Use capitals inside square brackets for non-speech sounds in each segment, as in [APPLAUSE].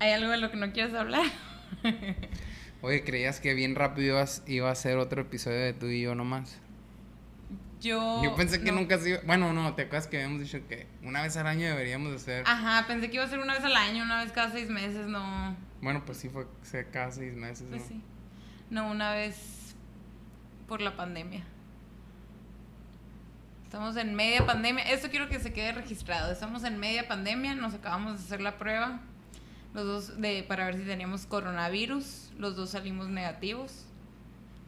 ¿Hay algo de lo que no quieres hablar? [LAUGHS] Oye, ¿creías que bien rápido ibas, iba a ser otro episodio de tú y yo nomás? Yo. Yo pensé que no. nunca se iba... Bueno, no, ¿te acuerdas que habíamos dicho que una vez al año deberíamos de hacer... Ajá, pensé que iba a ser una vez al año, una vez cada seis meses, no. Bueno, pues sí fue fue cada seis meses, Pues ¿no? sí. No, una vez por la pandemia. Estamos en media pandemia. Esto quiero que se quede registrado. Estamos en media pandemia, nos acabamos de hacer la prueba. Los dos de para ver si teníamos coronavirus. Los dos salimos negativos.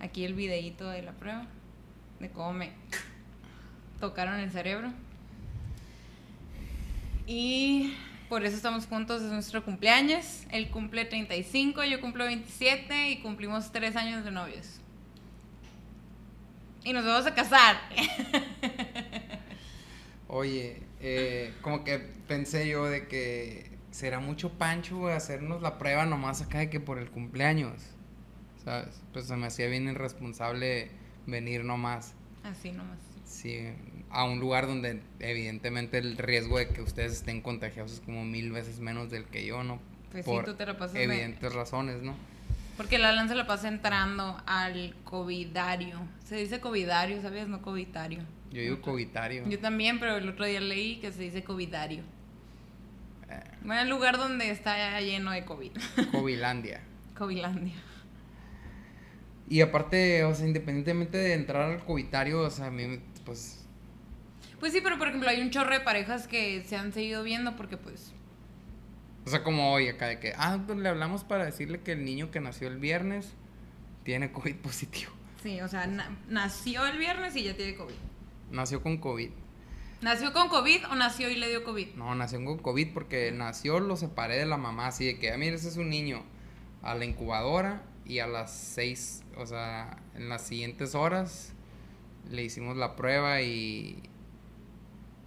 Aquí el videíto de la prueba de cómo me tocaron el cerebro. Y por eso estamos juntos, es nuestro cumpleaños. Él cumple 35, yo cumplo 27 y cumplimos 3 años de novios. Y nos vamos a casar. Oye, eh, como que pensé yo de que será mucho pancho, güey, hacernos la prueba nomás acá de que por el cumpleaños, ¿sabes? Pues se me hacía bien irresponsable venir nomás, Así nomás. sí, a un lugar donde evidentemente el riesgo de que ustedes estén contagiados es como mil veces menos del que yo, ¿no? Pues sí, por tú te la pasas de- evidentes razones, ¿no? Porque la Alan se la pasa entrando al covidario. Se dice covidario, ¿sabías? No covitario. Yo digo covitario. Yo también, pero el otro día leí que se dice covidario. Eh, Bueno, el lugar donde está lleno de COVID. [LAUGHS] Covilandia. Covilandia. Y aparte, o sea, independientemente de entrar al covitario, o sea, a mí, pues, Pues sí, pero por ejemplo hay un chorro de parejas que se han seguido viendo porque pues... o sea, como hoy acá de que, ah, pues le hablamos para decirle que el niño que nació el viernes tiene COVID positivo. Sí, o sea, na- nació el viernes y ya tiene COVID. Nació con COVID. ¿Nació con COVID o nació y le dio COVID? No, nació con COVID porque nació, lo separé de la mamá, así de que, ah, mira, ese es un niño. A la incubadora y a las seis, o sea, en las siguientes horas le hicimos la prueba y.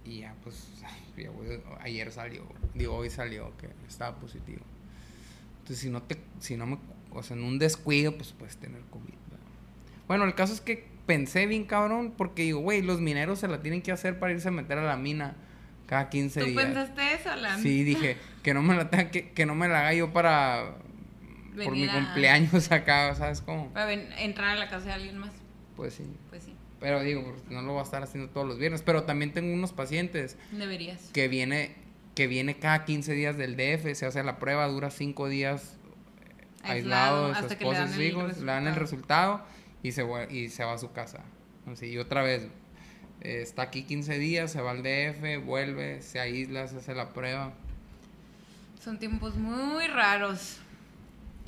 Y ya, pues, [LAUGHS] güey, ayer salió, digo, hoy salió que estaba positivo. Entonces, si no te, si no me, o sea, en un descuido, pues puedes tener COVID. ¿verdad? Bueno, el caso es que pensé bien cabrón porque digo, güey, los mineros se la tienen que hacer para irse a meter a la mina cada 15 ¿Tú días. pensaste eso, Alan? Sí, dije, que no me la tenga que, que no me la haga yo para por mi a- cumpleaños [LAUGHS] acá, ¿sabes cómo? Para entrar a la casa de alguien más. Pues sí. Pues sí, Pero digo, pues, no lo voy a estar haciendo todos los viernes. Pero también tengo unos pacientes deberías. que viene, que viene cada 15 días del DF, se hace la prueba, dura 5 días Aislado, aislado de su esposa y sus hijos, le dan el resultado y se, va- y se va a su casa. Así, y otra vez, eh, está aquí 15 días, se va al DF, vuelve, se aísla, se hace la prueba. Son tiempos muy raros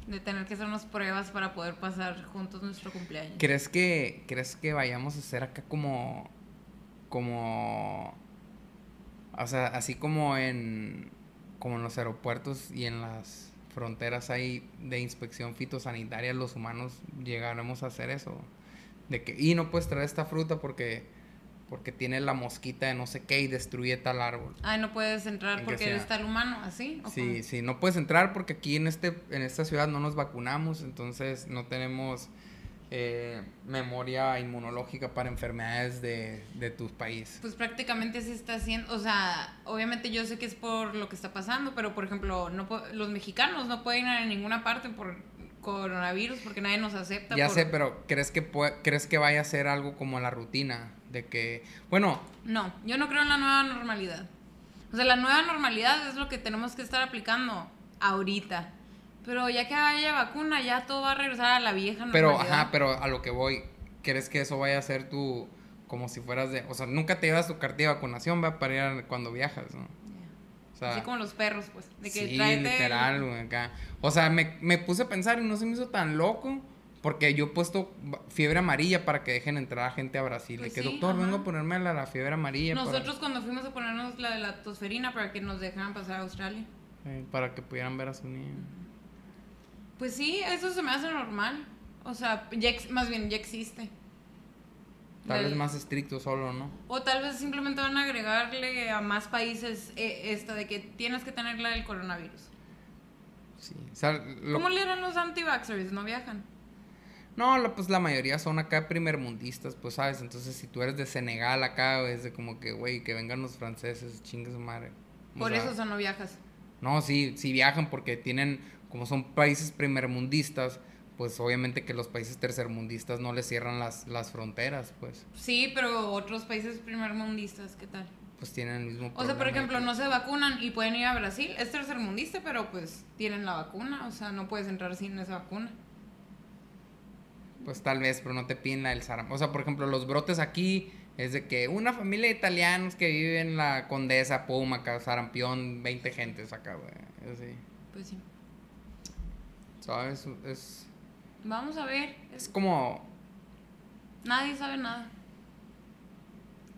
de tener que hacernos pruebas para poder pasar juntos nuestro cumpleaños. ¿Crees que, ¿Crees que vayamos a hacer acá como. como. O sea, así como en. como en los aeropuertos y en las fronteras hay de inspección fitosanitaria, los humanos llegaremos a hacer eso. De que, y no puedes traer esta fruta porque. Porque tiene la mosquita de no sé qué y destruye tal árbol. Ay, no puedes entrar En que porque eres tal humano, ¿así? ¿O Sí, cómo? sí, no puedes entrar porque aquí en este en esta ciudad no nos vacunamos, entonces no tenemos eh, memoria inmunológica para enfermedades de, de tu país. Pues prácticamente se está haciendo, o sea, obviamente yo sé que es por lo que está pasando, pero por ejemplo, no los mexicanos no pueden ir a ninguna parte por coronavirus porque nadie nos acepta. Ya por- sé, pero ¿crees que crees que vaya a ser algo como la rutina de que bueno, No, yo no creo en la nueva normalidad. O sea, la nueva normalidad es lo que tenemos que estar aplicando ahorita. Pero ya que haya vacuna, ya todo va a regresar a la vieja pero normalidad. ajá, pero a lo que voy, ¿crees que eso vaya a ser tu como si fueras de, o sea, nunca te llevas tu cartilla de vacunación, va para ir a- cuando viajas, ¿no? Así como los perros, pues. De que sí, literal, güey, acá. O sea, me, me puse a pensar y no se me hizo tan loco. Porque yo he puesto fiebre amarilla para que dejen entrar a gente a Brasil. Pues de que, sí, doctor, ajá. vengo a ponerme la, la fiebre amarilla. para- Nosotros cuando fuimos a ponernos la de la tosferina para que nos dejaran pasar a Australia. eh, para que pudieran ver a su niño. Pues sí, eso se me hace normal. O sea, ya ex- más bien ya existe. Tal vez más estricto solo, ¿no? O tal vez simplemente van a agregarle a más países eh, esta de que tienes que tener la del coronavirus. Sí. O sea, lo- ¿Cómo le harán los anti-vaxxers? No viajan. No, la- pues la mayoría son acá primermundistas, pues, ¿sabes? Entonces, si tú eres de Senegal acá, es de como que, güey, que vengan los franceses, chingue su madre. O Por sea, eso sea, no viajas. No, sí, sí viajan porque tienen, como son países primermundistas, pues obviamente que los países tercermundistas no les cierran las, las fronteras, pues. Sí, pero otros países primermundistas, ¿qué tal? Pues tienen el mismo O sea, por ejemplo, no se vacunan y pueden ir a Brasil. Es tercermundista, pero pues tienen la vacuna. O sea, no puedes entrar sin esa vacuna. Pues tal vez, pero no te piden la del sarampión. O sea, por ejemplo, los brotes aquí es de que una familia de italianos que vive en la Condesa, Puma, acá, sarampión, 20 gentes acá, güey. Así. Pues sí. ¿Sabes? Es, Vamos a ver. es como... Nadie sabe nada.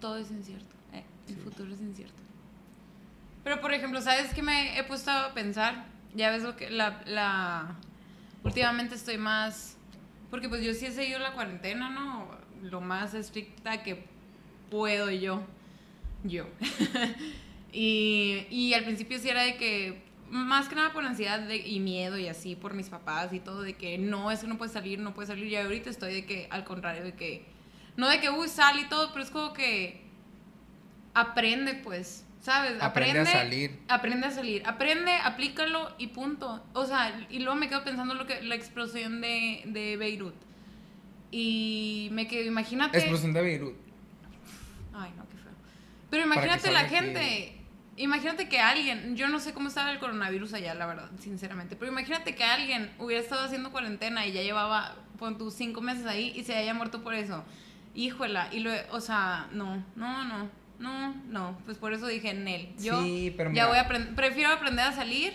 Todo es incierto. eh, el futuro es incierto. Pero, por ejemplo, ¿sabes qué me he puesto a pensar? Ya ves lo que la, la... Últimamente estoy más... Porque pues yo sí he seguido la cuarentena, ¿no? Lo más estricta que puedo yo. Yo. [LAUGHS] y, y al principio sí era de que... Más que nada por ansiedad y miedo y así por mis papás y todo, de que no, es que no puedes salir, no puedes salir. Y ahorita estoy de que, al contrario, de que... No de que, uy, sal y todo, pero es como que aprende, pues, ¿sabes? Aprende a salir. Aprende a salir. Aprende, aplícalo y punto. O sea, y luego me quedo pensando lo que la explosión de, de Beirut. Y me quedo, imagínate. Explosión de Beirut. Ay, no, qué feo. Pero imagínate la gente. Imagínate que alguien, yo no sé cómo estaba el coronavirus allá, la verdad, sinceramente, pero imagínate que alguien hubiera estado haciendo cuarentena y ya llevaba, pon tus cinco meses ahí y se haya muerto por eso. Híjola, y lo, o sea, no, no, no, no, no, pues por eso dije en él. Yo Sí, pero ya mira. voy a aprender, prefiero aprender a salir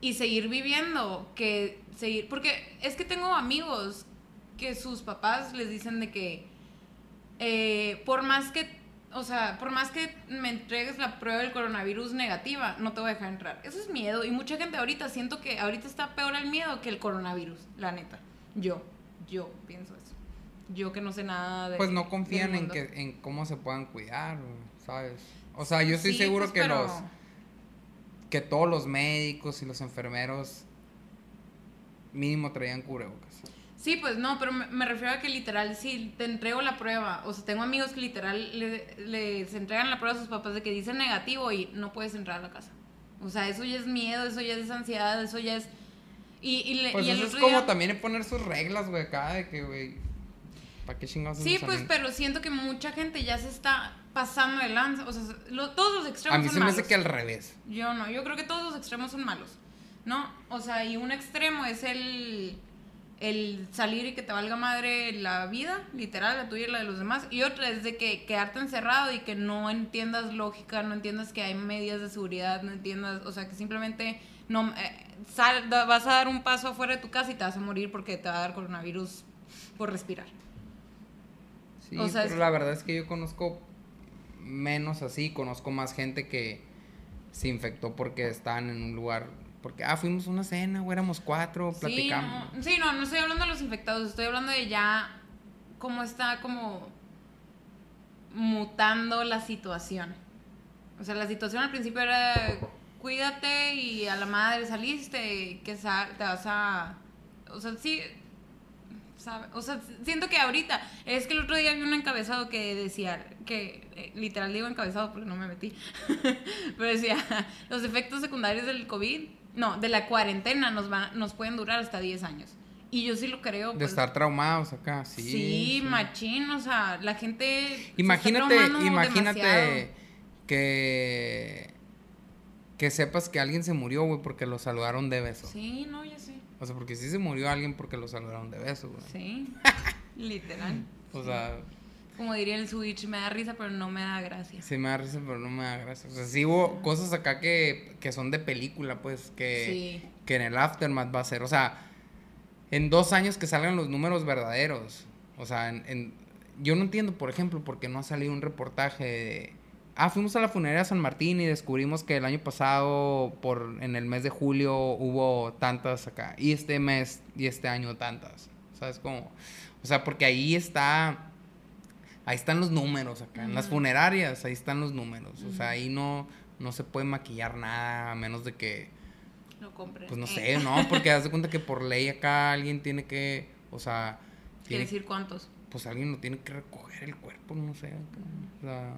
y seguir viviendo que seguir, porque es que tengo amigos que sus papás les dicen de que eh, por más que, o sea, por más que me entregues la prueba del coronavirus negativa, no te voy a dejar entrar. Eso es miedo y mucha gente ahorita siento que ahorita está peor el miedo que el coronavirus, la neta. Yo, yo pienso. Yo que no sé nada de Pues no confían en que en cómo se puedan cuidar, ¿sabes? O sea, yo estoy Sí, seguro pues, que pero- los que todos los médicos y los enfermeros mínimo traían cubrebocas. Sí, pues no, pero me, me refiero a que literal, si te entrego la prueba, o sea, tengo amigos que literal le- les entregan la prueba a sus papás de que dicen negativo y no puedes entrar a la casa. O sea, eso ya es miedo, eso ya es ansiedad, eso ya es... Y, y, le- Pues y eso es como día- también poner sus reglas, güey, acá de que, güey, ¿para qué chingados Sí, pues, pero siento que mucha gente ya se está pasando de lanza. O sea, lo- todos los extremos A mí son se me malos. hace que al revés. Yo no, yo creo que todos los extremos son malos, ¿no? O sea, y un extremo es el, el salir y que te valga madre la vida, literal, la tuya y la de los demás, y otra es de que quedarte encerrado y que no entiendas lógica, no entiendas que hay medidas de seguridad, no entiendas, o sea, que simplemente no eh, sal- vas a dar un paso afuera de tu casa y te vas a morir porque te va a dar coronavirus por respirar. Sí, O sea, pero es- la verdad es que yo conozco menos así, conozco más gente que se infectó porque estaban en un lugar, porque, ah, fuimos a una cena, güey, éramos cuatro, Sí platicamos. no, sí, no, no estoy hablando de los infectados, estoy hablando de ya cómo está como mutando la situación. O sea, la situación al principio era cuídate y a la madre saliste, que te vas a... O sea, sí... sabe- O sea, siento que ahorita, es que el otro día vi un encabezado que decía, que eh, literal digo encabezado porque no me metí, [LAUGHS] pero decía, los efectos secundarios del COVID, no, de la cuarentena nos, van, nos pueden durar hasta 10 años. Y yo sí lo creo. De pues, estar traumados acá, sí. Sí, sí. machín, o sea, la gente... se Imagínate, traumando imagínate demasiado. que que sepas que alguien se murió, güey, porque lo saludaron de beso. Sí, no, ya. O sea, porque sí se murió alguien porque lo saludaron de beso, güey. Sí, [LAUGHS] literal. O sea, Como diría el Switch, me da risa, pero no me da gracia. sí me da risa, pero no me da gracia. O sea, sí hubo cosas acá que, que son de película, pues, que, Sí. que en el aftermath va a ser. O sea, en dos años que salgan los números verdaderos. O sea, en, en- yo no entiendo, por ejemplo, por qué no ha salido un reportaje de... Ah, fuimos a la funeraria de San Martín y descubrimos que el año pasado, por en el mes de julio, hubo tantas acá. Y este mes y este año tantas. ¿Sabes cómo? O sea, porque ahí está... Ahí están los números acá. En las funerarias, ahí están los números. O sea, ahí no, no se puede maquillar nada a menos de que... Lo compré. Pues no Eh, sé, no, porque haz de cuenta que por ley acá alguien tiene que, o sea, Quiere tiene, decir cuántos. pues alguien lo tiene que recoger el cuerpo, no sé, acá. o sea,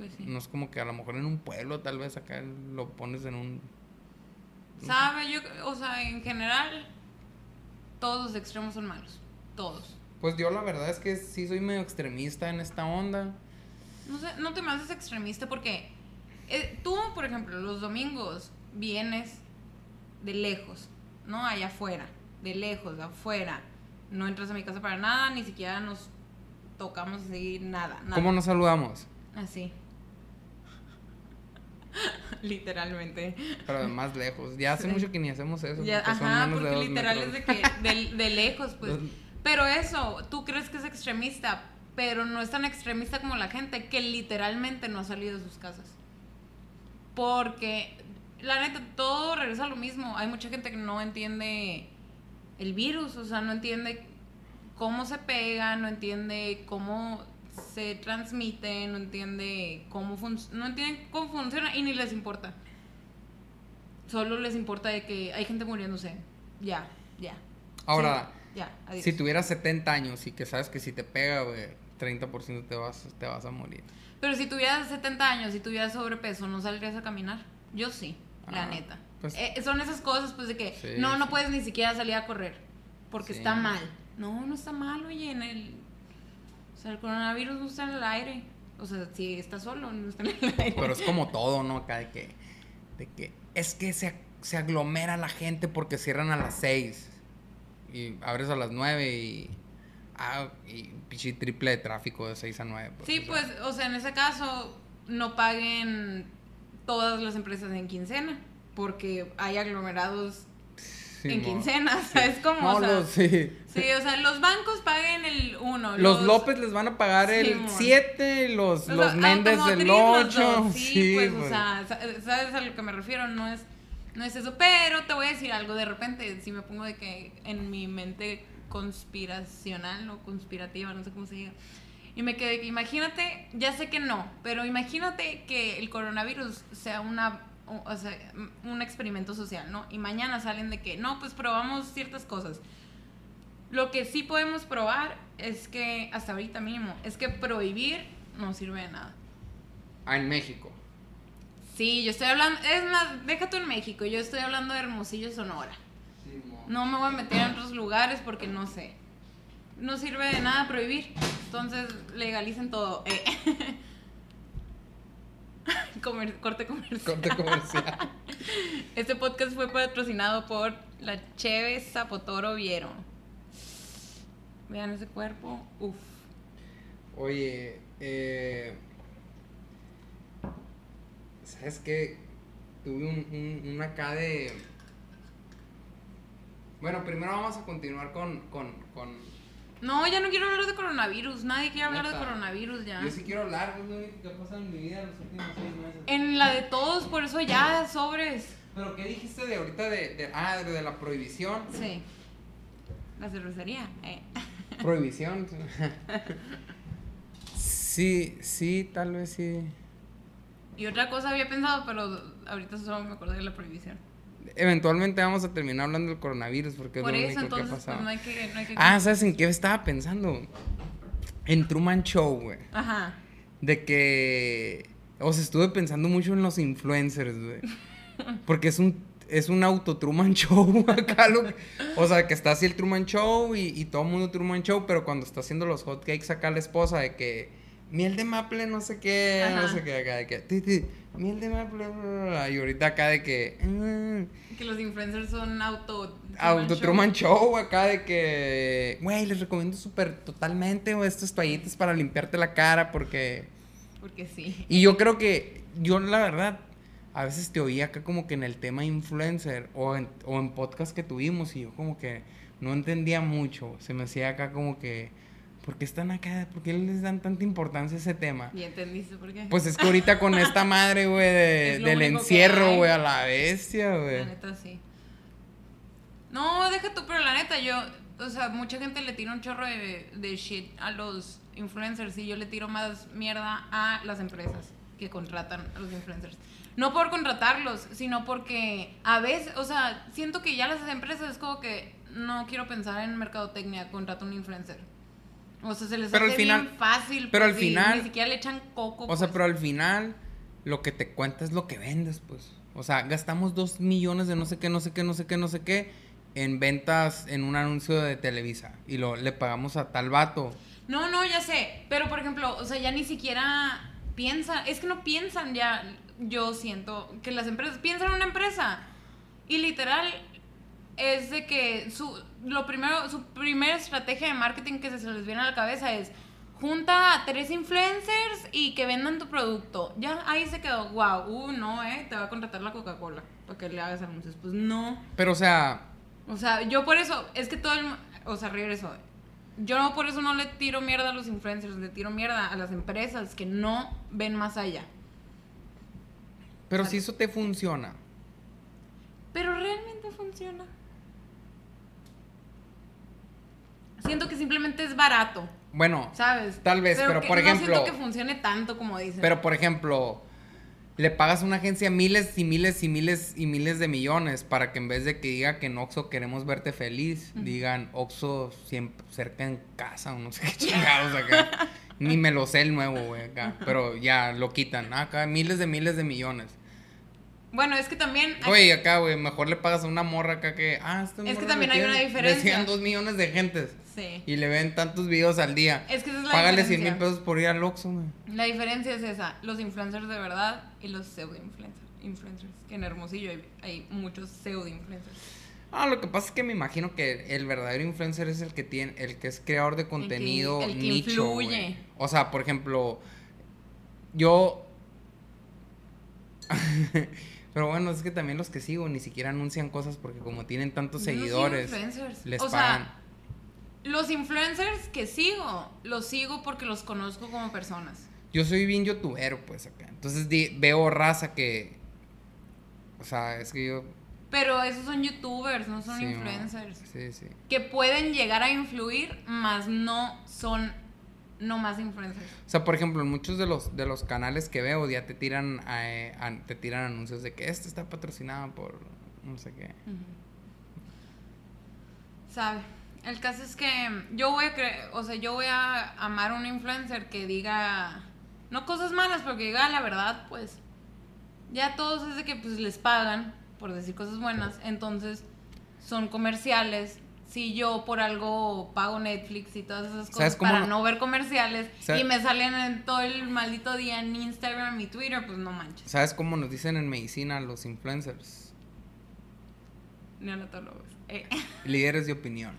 Pues sí. no es como que a lo mejor en un pueblo tal vez acá lo pones en un Sabe, yo, o sea, en general, todos los extremos son malos. Todos. Pues yo la verdad es que sí soy medio extremista en esta onda. No sé, no te me haces extremista porque eh, tú, por ejemplo, los domingos vienes de lejos, ¿no? Allá afuera, de lejos, de afuera. No entras a mi casa para nada, ni siquiera nos tocamos así, nada. nada. ¿Cómo nos saludamos? Así. [LAUGHS] Literalmente. Pero más lejos. Ya hace mucho que ni hacemos eso. Ya, porque ajá, porque literal es de que de, de lejos, pues. Pero eso, tú crees que es extremista, pero no es tan extremista como la gente que literalmente no ha salido de sus casas. Porque, la neta, todo regresa a lo mismo. Hay mucha gente que no entiende el virus, o sea, no entiende cómo se pega, no entiende cómo se transmite, no entiende cómo no entiende cómo funciona y ni les importa. Solo les importa de que hay gente muriéndose. Ya, ya. Ahora, Sí, ya, adiós. si tuvieras 70 años y que sabes que si te pega, güey, 30% te vas, te vas a morir. Pero si tuvieras 70 años y tuvieras sobrepeso, ¿no saldrías a caminar? Yo sí, la Ah, neta. pues- Eh, son esas cosas, pues, de que Sí, no, no sí. puedes ni siquiera salir a correr porque está mal. No, no está mal, oye, en el... O sea, el coronavirus no está en el aire. O sea, si está solo, no está en el aire. Pero es como [LAUGHS] todo, ¿no? Acá de que, de que es que se, se aglomera la gente porque cierran a las 6 y abres a las 9 y... Ah, y pichi triple de tráfico de 6 a 9. Sí, o sea. pues, o sea, en ese caso, no paguen todas las empresas en quincena porque hay aglomerados Sí, en mo- quincena, [LAUGHS] o sea, es como, No, o sea, sí. Sí, o sea, los bancos paguen el 1. Los López les van a pagar el Simón. 7, los, los Méndez el 8. Sí, Sí, pues, o sea, sa- ¿sabes a lo que me refiero? No es, no es eso. Pero te voy a decir algo, de repente, si me pongo de que en mi mente conspiracional o conspirativa, no sé cómo se diga. Y me quedé, que imagínate, ya sé que no, pero imagínate que el coronavirus sea una, o sea, un experimento social, ¿no? Y mañana salen de que, no, pues probamos ciertas cosas. Lo que sí podemos probar es que, hasta ahorita mínimo, es que prohibir no sirve de nada. Ah, en México. Sí, yo estoy hablando, es más, deja tú en México, yo estoy hablando de Hermosillo, Sonora. No me voy a meter en otros lugares porque no sé. No sirve de nada prohibir. Entonces legalicen todo. Eh. [LAUGHS] Comer- corte comercial. Corte comercial. [LAUGHS] Este podcast fue patrocinado por la Cheve Zapotoro Viero. Vean ese cuerpo. Uf. Oye, eh, ¿sabes qué? Tuve un, un, un acá de... Bueno, primero vamos a continuar con... con, con... No, ya no quiero hablar de coronavirus. Nadie quiere hablar de coronavirus ya. Yo sí quiero hablar, es lo único que ha pasado en mi vida los últimos seis meses. En la de todos, por eso ya, sobres. Pero ¿qué dijiste de ahorita de, de- ah, de, de la prohibición? Sí. La cervecería. Eh. Prohibición. sí, sí, tal vez sí. Y otra cosa había pensado, pero ahorita solo me acordé de la prohibición. Eventualmente vamos a terminar hablando del coronavirus porque Por es lo eso, único que ha entonces, pasado. pues no hay que. No hay que Ah, ¿sabes en qué estaba pensando? En Truman Show, güey. Ajá. De que. O sea, estuve pensando mucho en los influencers, güey. [LAUGHS] Porque es un. Es un auto Truman [LAUGHS] Show acá. Lo, o sea, que está así el Truman Show y, y todo el mundo Truman Show, pero cuando está haciendo los hotcakes acá la esposa de que. Miel de maple, no sé qué, no sé qué, acá de que. "Ti, ti, miel de maple, bla, bla, bla", y ahorita acá de que. "Mm, Que los influencers son auto. Auto show. Truman Show acá de que, güey, les recomiendo súper totalmente güey, estas toallitas para limpiarte la cara porque... Porque sí. Y yo creo que, yo la verdad, a veces te oía acá como que en el tema influencer o en, o en podcast que tuvimos y yo como que no entendía mucho. Se me hacía acá como que, ¿por qué están acá? ¿Por qué les dan tanta importancia a ese tema? ¿Y entendiste por qué? Pues es que ahorita con esta [LAUGHS] madre, güey, de- del encierro, güey, a la bestia, güey. La neta sí. No, deja tú, pero la neta, yo, o sea, mucha gente le tira un chorro de, de shit a los influencers y yo le tiro más mierda a las empresas que contratan a los influencers. No por contratarlos, sino porque a veces, o sea, siento que ya las empresas es como que no quiero pensar en mercadotecnia, contrato un influencer. O sea, se les Pero hace al final- bien fácil. pero pues, al final- Ni siquiera le echan coco. O sea, pues. pero al final lo que te cuenta es lo que vendes, pues. O sea, gastamos dos millones de no sé qué, no sé qué, no sé qué, no sé qué en ventas en un anuncio de Televisa. Y lo, le pagamos a tal vato. No, no, ya sé. Pero, por ejemplo, o sea, ya ni siquiera piensan. Es que no piensan ya. Yo siento que las empresas piensan en una empresa. Y literal, es de que su, lo primero, su primera estrategia de marketing que se les viene a la cabeza es junta a tres influencers y que vendan tu producto. Ya ahí se quedó, wow, uh, no, eh, te va a contratar la Coca-Cola para que le hagas anuncios. Pues no. Pero, o sea. O sea, yo por eso, es que todo el. O sea, regreso. Yo no, por eso no le tiro mierda a los influencers, le tiro mierda a las empresas que no ven más allá. Pero si eso te funciona. Pero realmente funciona. Siento que simplemente es barato. Bueno, ¿sabes? Tal vez, pero, por ejemplo. No siento que funcione tanto como dicen. Pero por ejemplo, le pagas a una agencia miles y miles y miles y miles de millones para que en vez de que diga que en Oxxo queremos verte feliz, digan Oxxo siempre cerca en casa o no sé qué [LAUGHS] chingados acá. [LAUGHS] Ni me lo sé el nuevo, güey, acá. Pero ya lo quitan. Acá miles de miles de millones. Bueno, es que también. Güey, acá, güey, mejor le pagas a una morra acá que. Ah, Es que también hay una diferencia. Decían dos millones de gentes. Sí. Y le ven tantos videos al día. Es que esa es la Págale 100 mil pesos por ir al Oxxo, güey. La diferencia es esa: los influencers de verdad y los pseudo-influencers. Influencers. Que en Hermosillo hay, muchos pseudo-influencers. Ah, lo que pasa es que me imagino que el verdadero influencer es el que tiene, el que es creador de contenido el que, nicho. O sea, por ejemplo, yo [LAUGHS] [LAUGHS] Pero bueno, es que también los que sigo ni siquiera anuncian cosas porque como tienen tantos seguidores, les pagan. los influencers que sigo, los sigo porque los conozco como personas. Yo soy bien youtuber, pues acá. Entonces veo raza que. O sea, es que yo. Pero esos son youtubers, no son influencers. Sí, sí. Que pueden llegar a influir, más no son no más influencers. O sea, por ejemplo, en muchos de los, de los canales que veo ya te tiran, eh, te tiran anuncios de que este está patrocinado por no sé qué. Sabe. El caso es que yo voy a creer, o sea, yo voy a amar a un influencer que diga, no cosas malas, pero que diga la verdad, pues. Ya todos es de que pues les pagan por decir cosas buenas, entonces son comerciales, si yo por algo pago Netflix y todas esas cosas para no ver comerciales y me salen en todo el maldito día en Instagram y Twitter, pues no manches. ¿Sabes cómo nos dicen en medicina los influencers? Neonatólogos. Eh. [LAUGHS] Líderes de opinión.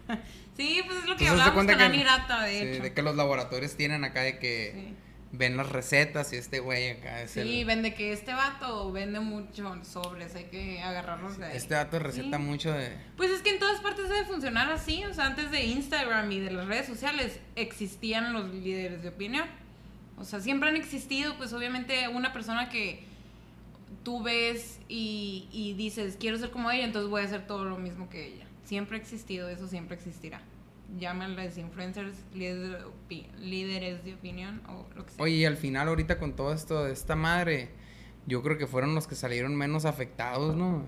sí, pues es lo que hablamos con la Nirata, de hecho. de que los laboratorios tienen acá de que ven las recetas y este güey acá es Sí, vende que este vato vende mucho sobres, hay que agarrarlos de ahí. Este vato receta mucho de... Pues es que en todas partes debe funcionar así, o sea, antes de Instagram y de las redes sociales existían los líderes de opinión. O sea, siempre han existido, pues obviamente una persona que tú ves y, y dices, quiero ser como ella, entonces voy a hacer todo lo mismo que ella. Siempre ha existido, eso siempre existirá llámenles influencers, líderes de opinión o lo que sea. Oye, y al final ahorita con todo esto de esta madre, yo creo que fueron los que salieron menos afectados, ¿no?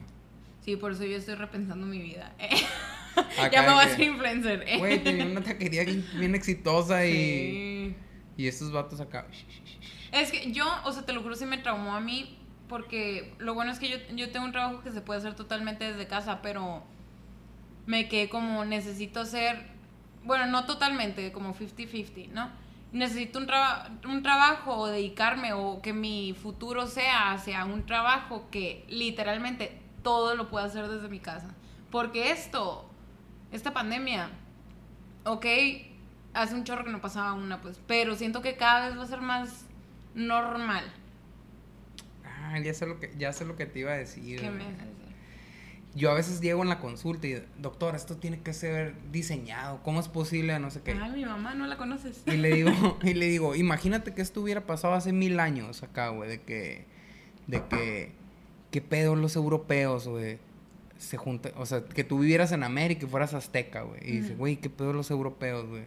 Sí, por eso yo estoy repensando mi vida. [LAUGHS] ya me voy a ser influencer. [LAUGHS] Güey, tenía una taquería bien exitosa y... Y estos vatos acá... Es que yo, o sea, te lo juro, sí me traumó a mí porque lo bueno es que yo, yo tengo un trabajo que se puede hacer totalmente desde casa, pero me quedé como necesito hacer bueno, no totalmente, como 50-50, ¿no? Necesito un, un trabajo o dedicarme o que mi futuro sea hacia un trabajo que literalmente todo lo pueda hacer desde mi casa. Porque esto, esta pandemia, ok, hace un chorro que no pasaba una, pues, pero siento que cada vez va a ser más normal. Ah, ya sé lo que, ya sé lo que te iba a decir. ¿Qué me yo a veces llego en la consulta y, doctor, esto tiene que ser diseñado, ¿cómo es posible? No sé qué. Ay, mi mamá, no la conoces. Y le digo, [LAUGHS] y le digo, imagínate que esto hubiera pasado hace mil años acá, güey, de que, de que, qué pedo los europeos, güey, se juntan, o sea, que tú vivieras en América y fueras azteca, güey, y dice, güey, qué pedo los europeos, güey.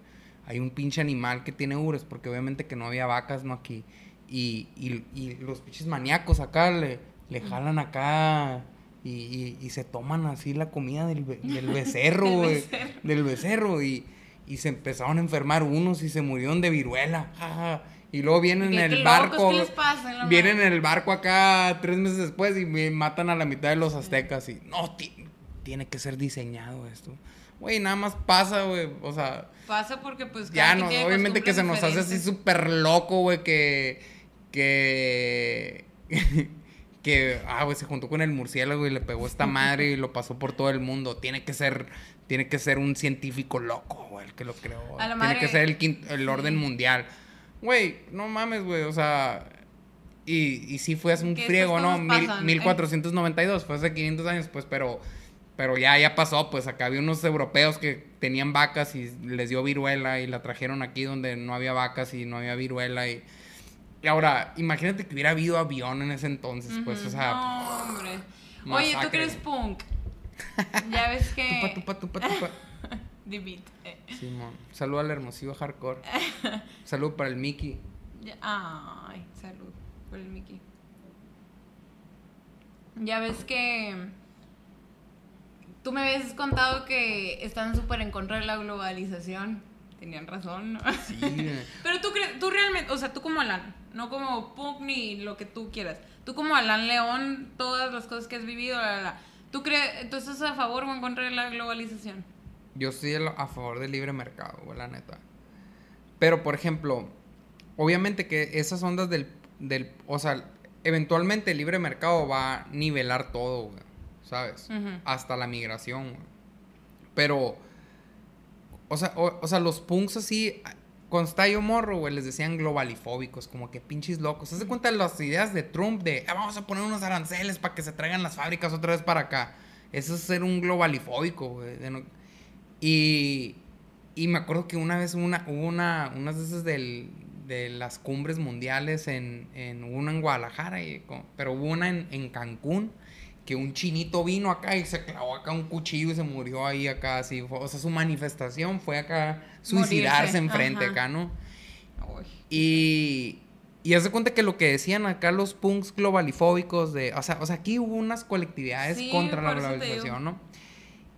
Hay un pinche animal que tiene ures, porque obviamente que no había vacas, no aquí. Y, y, y los pinches maníacos acá le, le jalan acá y, se toman así la comida del, [LAUGHS] del becerro, güey. del becerro. Y, se empezaron a enfermar unos y se murieron de viruela. Y luego vienen en el barco. vienen en el barco acá tres meses después y me matan a la mitad de los aztecas. Y no, tiene que ser diseñado esto. Güey, nada más pasa, güey. O sea. Pasa porque, pues, ya no, obviamente que se nos hace así súper loco, güey, que. Que. [LAUGHS] que, ah, güey, se juntó con el murciélago y le pegó esta madre y lo pasó por todo el mundo. Tiene que ser, tiene que ser un científico loco, güey, el que lo creó. tiene que ser el, el orden mundial. Güey, no mames, güey, o sea, y, y sí fue hace un friego, ¿no? Mil, 1492, fue hace 500 años, pues, pero, pero ya, ya pasó, pues acá había unos europeos que tenían vacas y les dio viruela y la trajeron aquí donde no había vacas y no había viruela y y ahora, imagínate que hubiera habido avión en ese entonces, pues, o sea. No, hombre. Oye, tú crees punk. ya ves que. Tupa, tupa, tupa, tupa. [LAUGHS] Simón. Salud al hermosillo hardcore. [LAUGHS] salud para el Mickey. Ay, salud por el Mickey. Ya ves que. Tú me habías contado que están súper en contra de la globalización. Tenían razón, ¿no? Sí. [LAUGHS] Pero tú, tú realmente, o sea, tú como Alan, no como punk ni lo que tú quieras. Tú como Alan León, todas las cosas que has vivido, la, ¿tú crees, tú estás a favor o en contra de la globalización? Yo estoy a favor del libre mercado, la neta. Pero, por ejemplo, obviamente que esas ondas del, del o sea, eventualmente el libre mercado va a nivelar todo, ¿sabes? Hasta la migración, Pero, o sea, o sea, los punks así, cuando estaba morro, güey, les decían globalifóbicos, como que pinches locos. ¿Se cuenta de las ideas de Trump de ah, vamos a poner unos aranceles para que se traigan las fábricas otra vez para acá? Eso es ser un globalifóbico, güey. Y, y me acuerdo que una vez una, hubo una, unas veces del, de las cumbres mundiales en, en una en Guadalajara, y, pero hubo una en, en Cancún que un chinito vino acá y se clavó acá un cuchillo y se murió ahí acá, así. O sea, su manifestación fue acá suicidarse enfrente acá, ¿no? Y, y hace cuenta que lo que decían acá los punks globalifóbicos de, o sea, o sea aquí hubo unas colectividades contra la globalización, ¿no?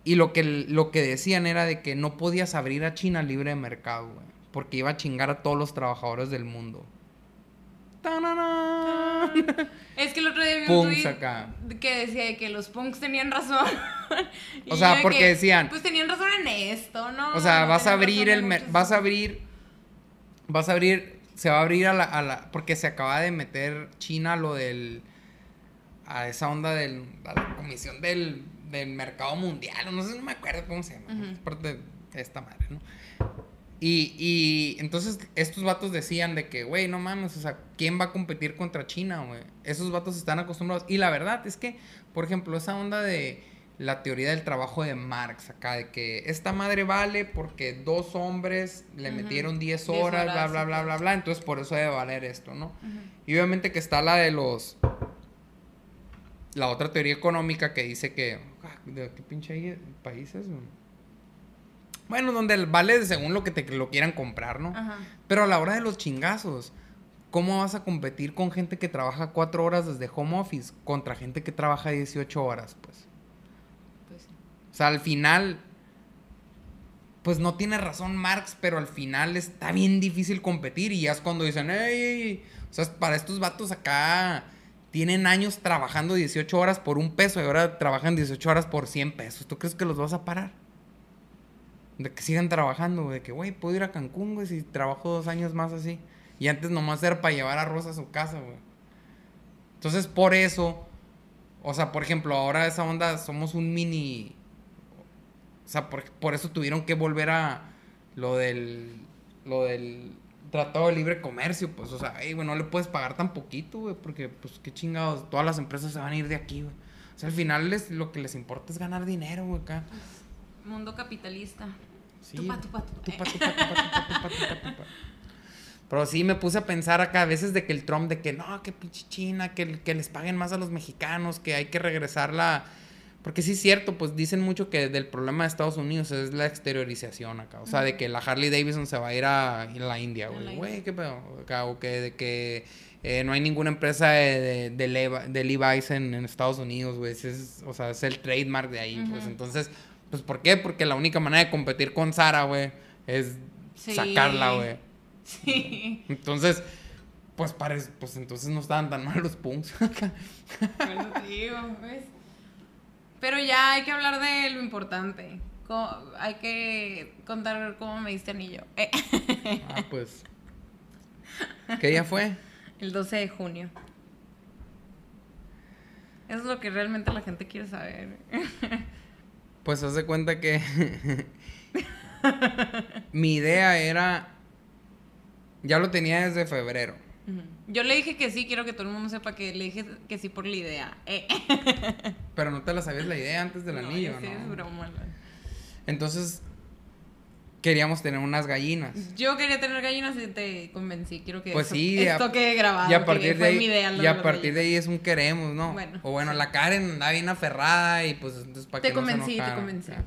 Y lo que, lo que decían era de que no podías abrir a China libre de mercado, güey, porque iba a chingar a todos los trabajadores del mundo. [LAUGHS] Es que el otro día vi un tweet que decía que los punks tenían razón. o sea, [LAUGHS] porque decían. Pues tenían razón en esto, ¿no? O sea, vas a abrir el. Vas a abrir. Vas a abrir. Se va a abrir a la, a la. Porque se acaba de meter China lo del. A esa onda del. A la comisión del, del mercado mundial. No sé, no me acuerdo cómo se llama. Es parte de esta madre, ¿no? Y, y entonces estos vatos decían de que, güey, no mames, o sea, ¿quién va a competir contra China, güey? Esos vatos están acostumbrados. Y la verdad es que, por ejemplo, esa onda de la teoría del trabajo de Marx acá, de que esta madre vale porque dos hombres le metieron 10 horas, bla, bla, bla, bla, bla, entonces por eso debe valer esto, ¿no? Y obviamente que está la de los... La otra teoría económica que dice que... Ah, ¿De qué pinche países? Bueno, donde vale según lo que te lo quieran comprar, ¿no? Ajá. Pero a la hora de los chingazos, ¿cómo vas a competir con gente que trabaja cuatro horas desde home office contra gente que trabaja 18 horas, pues? pues o sea, al final, pues no tiene razón Marx, pero al final está bien difícil competir y ya es cuando dicen, ¡Ey! O sea, para estos vatos acá tienen años trabajando 18 horas por un peso y ahora trabajan 18 horas por 100 pesos. ¿Tú crees que los vas a parar? De que sigan trabajando, De que, güey, puedo ir a Cancún, güey, si trabajo dos años más así. Y antes nomás era para llevar a Rosa a su casa, güey. Entonces, por eso, o sea, por ejemplo, ahora esa onda somos un mini. O sea, por, eso tuvieron que volver a lo del. Lo del Tratado de Libre Comercio, pues, o sea, güey, no le puedes pagar tan poquito, güey, porque, pues, qué chingados, todas las empresas se van a ir de aquí, güey. O sea, al final les, lo que les importa es ganar dinero, güey, acá. Mundo capitalista. Pero sí me puse a pensar acá a veces de que el Trump, de que no, que pinche China, que, que les paguen más a los mexicanos, que hay que regresar la... Porque sí es cierto, pues dicen mucho que del problema de Estados Unidos es la exteriorización acá. O sea, de que la Harley Davidson se va a ir a, la India, güey. Güey, qué pedo. o que de que eh, no hay ninguna empresa de, de, Levi's en, Estados Unidos, güey. o sea, es el trademark de ahí, pues. Entonces, pues, ¿por qué? Porque la única manera de competir con Sara, güey, es sacarla, güey. Sí. Entonces, Pues, parece, pues entonces no estaban tan mal los punks. [LAUGHS] Bueno, digo, ¿ves? Pero ya hay que hablar de lo importante. Hay que contar cómo me diste anillo. Eh, ah, pues. ¿Qué día fue? El 12 de junio. Eso es lo que realmente la gente quiere saber. Pues haz de cuenta que [LAUGHS] mi idea era, ya lo tenía desde febrero. Yo le dije que sí, quiero que todo el mundo sepa que le dije que sí por la idea. Eh. Pero no te la sabías la idea antes del No, anillo, ¿no? es broma, Entonces, queríamos tener unas gallinas. Yo quería tener gallinas y te convencí. Quiero que Pues sí, a- esto quede grabado. Y a partir de ahí, mi idea, lo y a partir de ahí es un queremos, ¿no? Bueno, o bueno, sí. la Karen andaba bien aferrada y pues entonces para Te que no se convencí, te convencí. acá.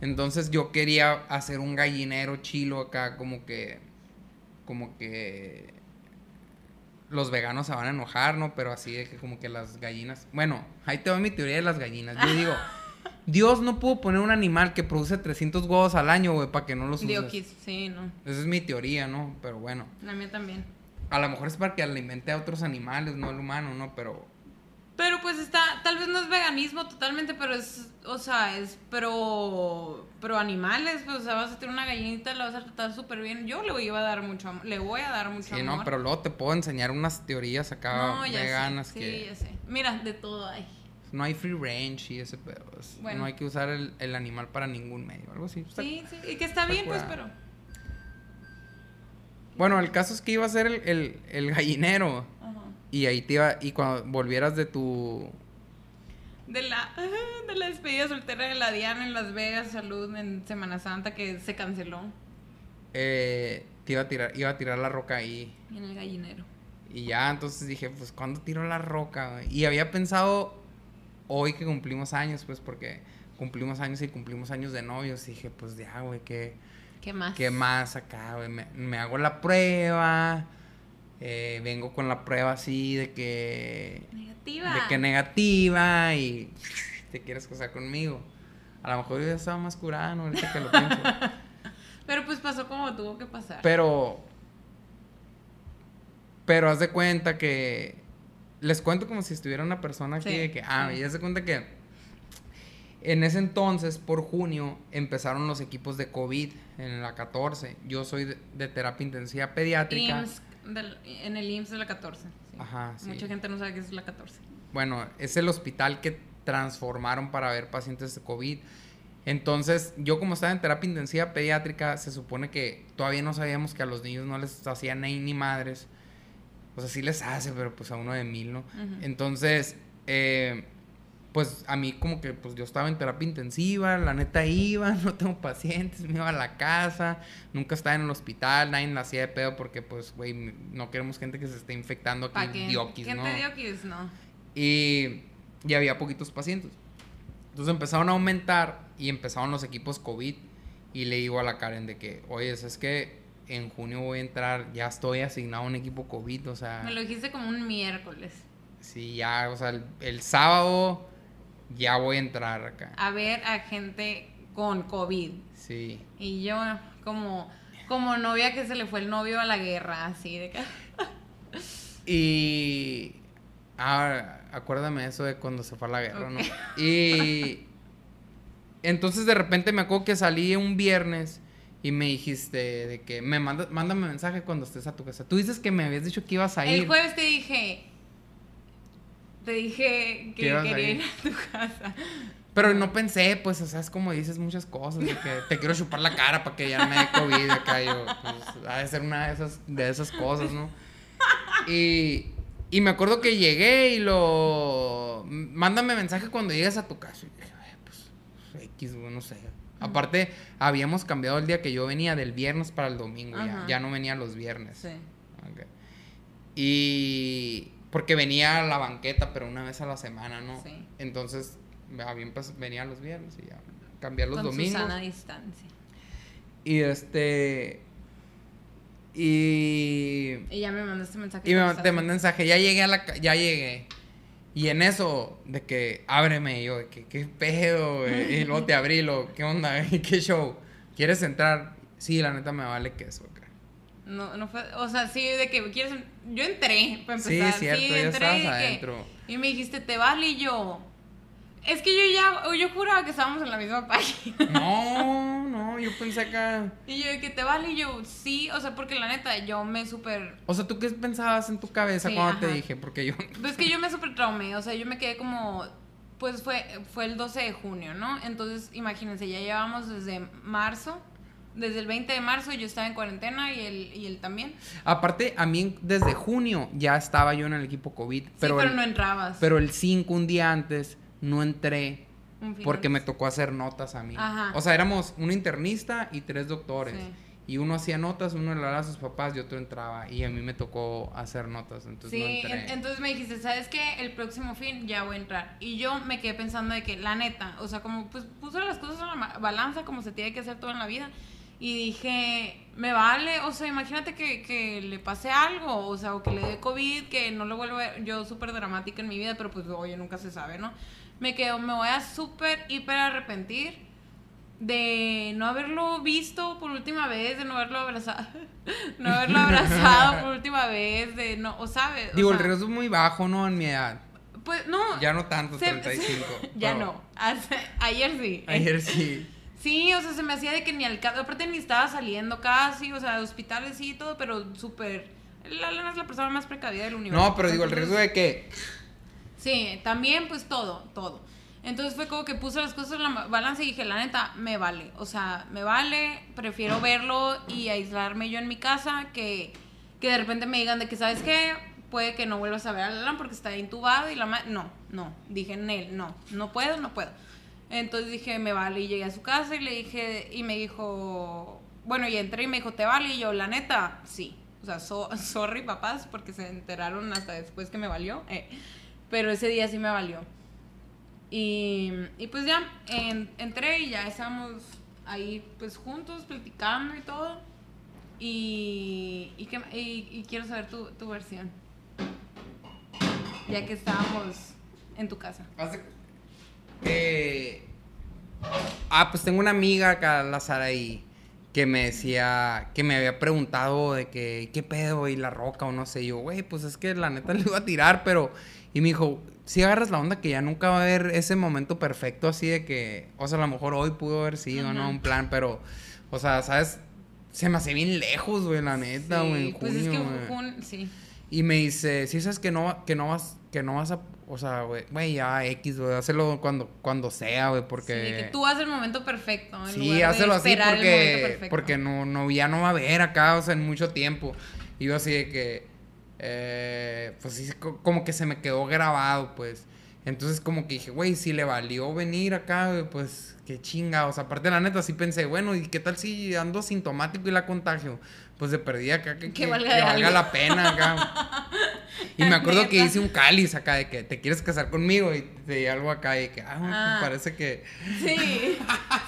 Entonces yo quería hacer un gallinero chilo acá como que como que los veganos se van a enojar, ¿no? Pero así de que como que las gallinas, bueno, ahí te va mi teoría de las gallinas. Yo digo, [LAUGHS] Dios no pudo poner un animal que produce 300 huevos al año, güey, para que no los uses. Diokis, sí, no. Esa es mi teoría, ¿no? Pero bueno. La mía también. A lo mejor es para que alimente a otros animales, no al humano, ¿no? Pero. Pero pues está, tal vez no es veganismo totalmente, pero es, o sea, es pro, pro animales, pues, o sea, vas a tener una gallinita, la vas a tratar súper bien. Yo le voy a dar mucho amor, le voy a dar mucho Sí, amor. no, pero luego te puedo enseñar unas teorías acá No, ya veganas que sí, ya sé. Mira, de todo hay. No hay free range y ese pedo. es- Bueno. No hay que usar el, el animal para ningún medio, algo así. Está- Sí, sí, y que está bien, pues, pero... Bueno, el caso es que iba a ser el, el, el gallinero. Ajá. Y ahí te iba. Y cuando volvieras de tu. De la, de la despedida soltera de la Diana en Las Vegas, salud en Semana Santa que se canceló eh, te iba a tirar, iba a tirar la roca ahí. y en el gallinero. Y ya, entonces dije, pues, ¿cuándo tiro la roca? Y había pensado hoy que cumplimos años, pues, porque cumplimos años y cumplimos años de novios. Y dije, pues, ya, güey, ¿qué, ¿Qué más? qué más acá, güey? Me, me hago la prueba. eh, vengo con la prueba así de que... Negativa. De que negativa y [LAUGHS] te quieres casar conmigo. A lo mejor yo ya estaba más curada, ¿no? Ahorita que lo pienso. [LAUGHS] Pero pues pasó como tuvo que pasar. Pero. Pero haz de cuenta que. Les cuento como si estuviera una persona aquí Sí, de que. Ah, sí. y haz de cuenta que. En ese entonces, por junio, empezaron los equipos de COVID en la 14. Yo soy de, de terapia intensiva pediátrica. IMSS del- en el IMSS de la 14. sí. Ajá, sí. Mucha gente no sabe que es la 14. Bueno, es el hospital que transformaron para ver pacientes de COVID. Entonces, yo como estaba en terapia intensiva pediátrica, se supone que todavía no sabíamos que a los niños no les hacían ni, ni madres. O sea, sí les hace, pero pues a uno de mil, ¿no? Entonces, eh, pues a mí como que pues yo estaba en terapia intensiva, la neta iba, [LAUGHS] no tengo pacientes, me iba a la casa, nunca estaba en el hospital, nadie la hacía de pedo porque pues, güey, no queremos gente que se esté infectando aquí, Gente ¿no? diokis, no. Y, y había poquitos pacientes. Entonces empezaron a aumentar y empezaron los equipos COVID. Y le digo a la Karen de que, oye, es que en junio voy a entrar, ya estoy asignado a un equipo COVID, o sea, Me lo dijiste como un miércoles. sí, ya, o sea, el, el sábado ya voy a entrar acá. A ver a gente con COVID. Sí. Y yo como, como novia que se le fue el novio a la guerra, así de que... [LAUGHS] Y. Ah, acuérdame eso de cuando se fue a la guerra, ¿no? Y. Entonces de repente me acuerdo que salí un viernes y me dijiste de que me manda, mándame mensaje cuando estés a tu casa. Tú dices que me habías dicho que ibas a ir. El jueves te dije... Te dije ¿Qué que a quería ir? ir a tu casa. Pero no pensé, pues, o sea, es como dices muchas cosas, de que te quiero chupar la cara para que ya me dé COVID acá, yo, pues, ha de ser una de esas, de esas cosas, ¿no? Y, y me acuerdo que llegué y lo, mándame mensaje cuando llegues a tu casa. Y dije, "Ay, pues, X, güey, no sé. Aparte, habíamos cambiado el día que yo venía del viernes para el domingo, ya, no venía los viernes. Sí. Y porque venía a la banqueta, pero una vez a la semana, ¿no? Sí. Entonces, había empe- venía los viernes y ya cambiar los con domingos. Susana a distancia. Y este y Y ya me mandaste mensaje. y me, te mandé mensaje, ya llegué a la ya llegué. Y en eso de que ábreme y yo de que qué pedo, y luego te abrí, lo, ¿qué onda? [LAUGHS] ¿Qué show? ¿Quieres entrar? Sí, la neta me vale queso acá. No, no fue, o sea, sí, de que quieres, yo entré, para Sí, empezar. es cierto, ya entré estabas y que- adentro. y me dijiste, te vale, y yo, es que yo ya, yo juraba que estábamos en la misma página. No, [LAUGHS] no, yo pensé acá. Y yo, que te vale, y yo, sí, o sea, porque la neta, yo me súper, O sea, ¿tú qué pensabas en tu cabeza Sí, cuando te dije? Porque yo. pues que yo me súper traumé, o sea, yo me quedé como, pues fue, fue el 12 de junio, ¿no? Entonces, imagínense, ya llevamos desde marzo, desde el 20 de marzo yo estaba en cuarentena y él, y él también. Aparte, a mí desde junio ya estaba yo en el equipo COVID. Pero, sí, pero el, no entrabas. pero el 5, un día antes, no entré porque me tocó hacer notas a mí. Ajá. O sea, éramos un internista y tres doctores. Sí. Y uno hacía notas, uno le hablaba a sus papás y otro entraba. Y a mí me tocó hacer notas, entonces no Sí, entré. en- entonces me dijiste, ¿sabes qué? El próximo fin ya voy a entrar. Y yo me quedé pensando de que, la neta, o sea, como pues puse las cosas en la balanza, como se tiene que hacer todo en la vida. Y dije, me vale, o sea, imagínate que, que le pase algo, o sea, o que le dé COVID, que no lo vuelva. Yo súper dramática en mi vida, pero pues oye, nunca se sabe, ¿no? Me quedo, me voy a súper, hiper arrepentir de no haberlo visto por última vez, de no haberlo abrazado, [LAUGHS] no haberlo abrazado por [LAUGHS] última vez, de no, o sabes. O Digo, el sea, riesgo es muy bajo, ¿no? En mi edad. Pues no. Ya no tanto, se- 35. [LAUGHS] ya pero no. Ayer sí. Ayer sí. Sí, o sea, se me hacía de que ni al caso, aparte ni estaba saliendo casi, o sea, de hospitales y todo, pero súper. La Lana es la persona más precavida del universo. No, pero digo, el riesgo de que. Sí, también pues todo, todo. Entonces fue como que puse las cosas en la balanza y dije, la neta, me vale. O sea, me vale, prefiero verlo y aislarme yo en mi casa que, que de repente me digan de que, ¿sabes qué? Puede que no vuelvas a ver a Alan porque está intubado y la ma No, no. Dije en él, no, no puedo, no puedo. Entonces dije, me vale. Y llegué a su casa y le dije, y me dijo, bueno, y entré y me dijo, ¿te vale? Y yo, la neta, sí. O sea, so- [LAUGHS] sorry papás porque se enteraron hasta después que me valió. eh. Pero ese día sí me valió. Y, y pues ya en- entré y ya estábamos ahí pues juntos platicando y todo. Y, y, qué- y- quiero saber tu, tu versión. Ya que estábamos en tu casa. Hace- eh, ah, pues tengo una amiga acá, la Saraí, que me decía, que me había preguntado de que, ¿qué pedo? Y la roca o no sé. Yo, güey, pues es que la neta [LAUGHS] le iba a tirar, pero. Y me dijo, si agarras la onda que ya nunca va a haber ese momento perfecto así de que, o sea, a lo mejor hoy pudo haber sido, ¿no? Un plan, pero, o sea, ¿sabes? Se me hace bien lejos, güey, la neta, Sí, güey, en pues es que junio, jun- sí. Y me dice, si sabes que no, que no vas, que no vas a, o sea, güey, güey, ya X, güey, hazlo cuando, cuando sea, güey, Sí, porque... de que tú haces el momento perfecto. en Sí, lugar de hazlo así porque, porque no, no, ya no va a haber acá, o sea, en mucho tiempo. Y yo así de que, eh, pues sí, co- como que se me quedó grabado, pues. Entonces como que dije, güey, si le valió venir acá, pues qué chinga. O sea, aparte la neta sí pensé, bueno, ¿y qué tal si ando asintomático y la contagio? Pues de perdida acá, que, que- valga que la pena acá. [LAUGHS] Y me acuerdo que hice un cáliz acá de que te quieres casar conmigo y te di algo acá y que, ah, pues Ah. parece que... Sí,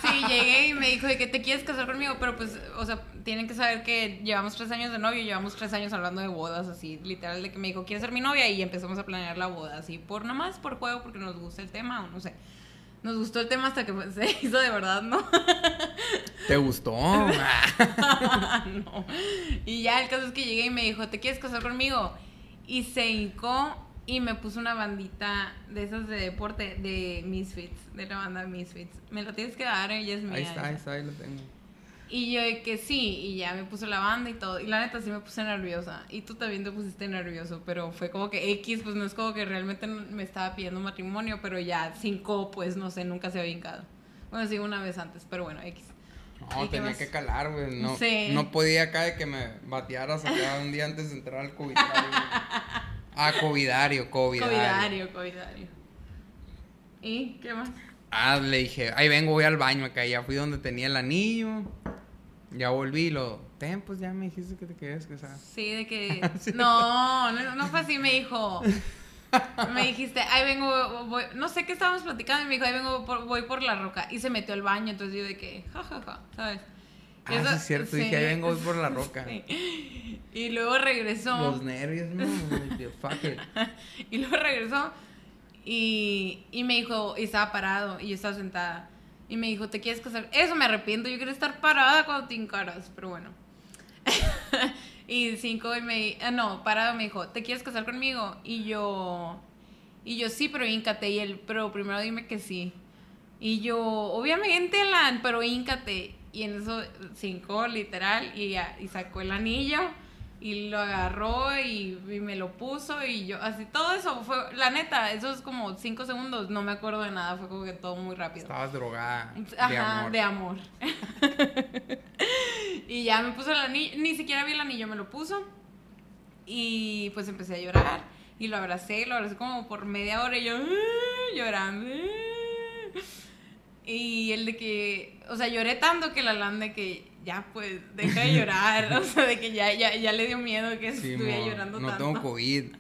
sí, llegué y me dijo de que te quieres casar conmigo, pero pues, o sea, tienen que saber que llevamos tres años de novio y llevamos tres años hablando de bodas, así, literal, de que me dijo, ¿quieres ser mi novia? Y empezamos a planear la boda, así, por nomás por juego, porque nos gusta el tema, o no sé. Nos gustó el tema hasta que se [LAUGHS] hizo de verdad, ¿no? [LAUGHS] ¿Te gustó? [LAUGHS] no. Y ya el caso es que llegué y me dijo, ¿te quieres casar conmigo? Y se hincó y me puso una bandita de esas de deporte de Misfits, de la banda Misfits. Me la tienes que dar, ella es mía. ahí está, ahí está, ahí lo tengo. Y yo de que sí, y ya me puso la banda y todo. Y la neta sí me puse nerviosa. Y tú también te pusiste nervioso, pero fue como que X, pues no es como que realmente me estaba pidiendo matrimonio, pero ya cinco, pues no sé, nunca se había hincado. Bueno, sí, una vez antes, pero bueno, X. No, ¿Y qué tenía que calar, güey. No, Sí. no podía acá de que me batearas acá un día antes de entrar al covidario. [LAUGHS] Ah, covidario, covidario. Covidario, covidario. ¿Y qué más? Ah, le dije, ahí vengo, voy al baño acá. Ya fui donde tenía el anillo. Ya volví, lo. Ten, pues ya me dijiste que te querías casar. Sí, de que... [LAUGHS] No, no, no fue así, me dijo... Me dijiste, ahí vengo, voy... No sé qué estábamos platicando y me dijo, ahí vengo, voy por la roca. Y se metió al baño, entonces yo de que, jajaja, ¿sabes? Y Ah, eso- sí, es cierto. sí. Dije, ahí vengo, voy por la roca. [LAUGHS] Sí. Y luego regresó. Los nervios, no. [LAUGHS] Fuck it. Y luego regresó y, y me dijo, y estaba parado y yo estaba sentada. Y me dijo, ¿te quieres casar? Eso me arrepiento, yo quería estar parada cuando te encaras, pero bueno. [LAUGHS] Y cinco y me... ah, no, parado me dijo, ¿te quieres casar conmigo? Y yo... Y yo, sí, pero íncate. Y él, pero primero dime que sí. Y yo, obviamente, Alan, pero íncate. Y en eso, cinco, literal, y, y sacó el anillo y lo agarró y, y me lo puso y yo, así, todo eso fue, la neta, esos como cinco segundos, no me acuerdo de nada, fue como que todo muy rápido. Estabas drogada de Ajá, amor. de amor. [LAUGHS] y ya me puso el anillo, ni siquiera vi el anillo, me lo puso. Y pues empecé a llorar. Y lo abracé, lo abracé como por media hora y yo "Ah", llorando. Y el de que, o sea, lloré tanto que la lan de que ya pues deja de llorar, o sea, de que ya, ya, ya le dio miedo que Sí, estuviera mo, llorando no tanto. tengo COVID. [LAUGHS]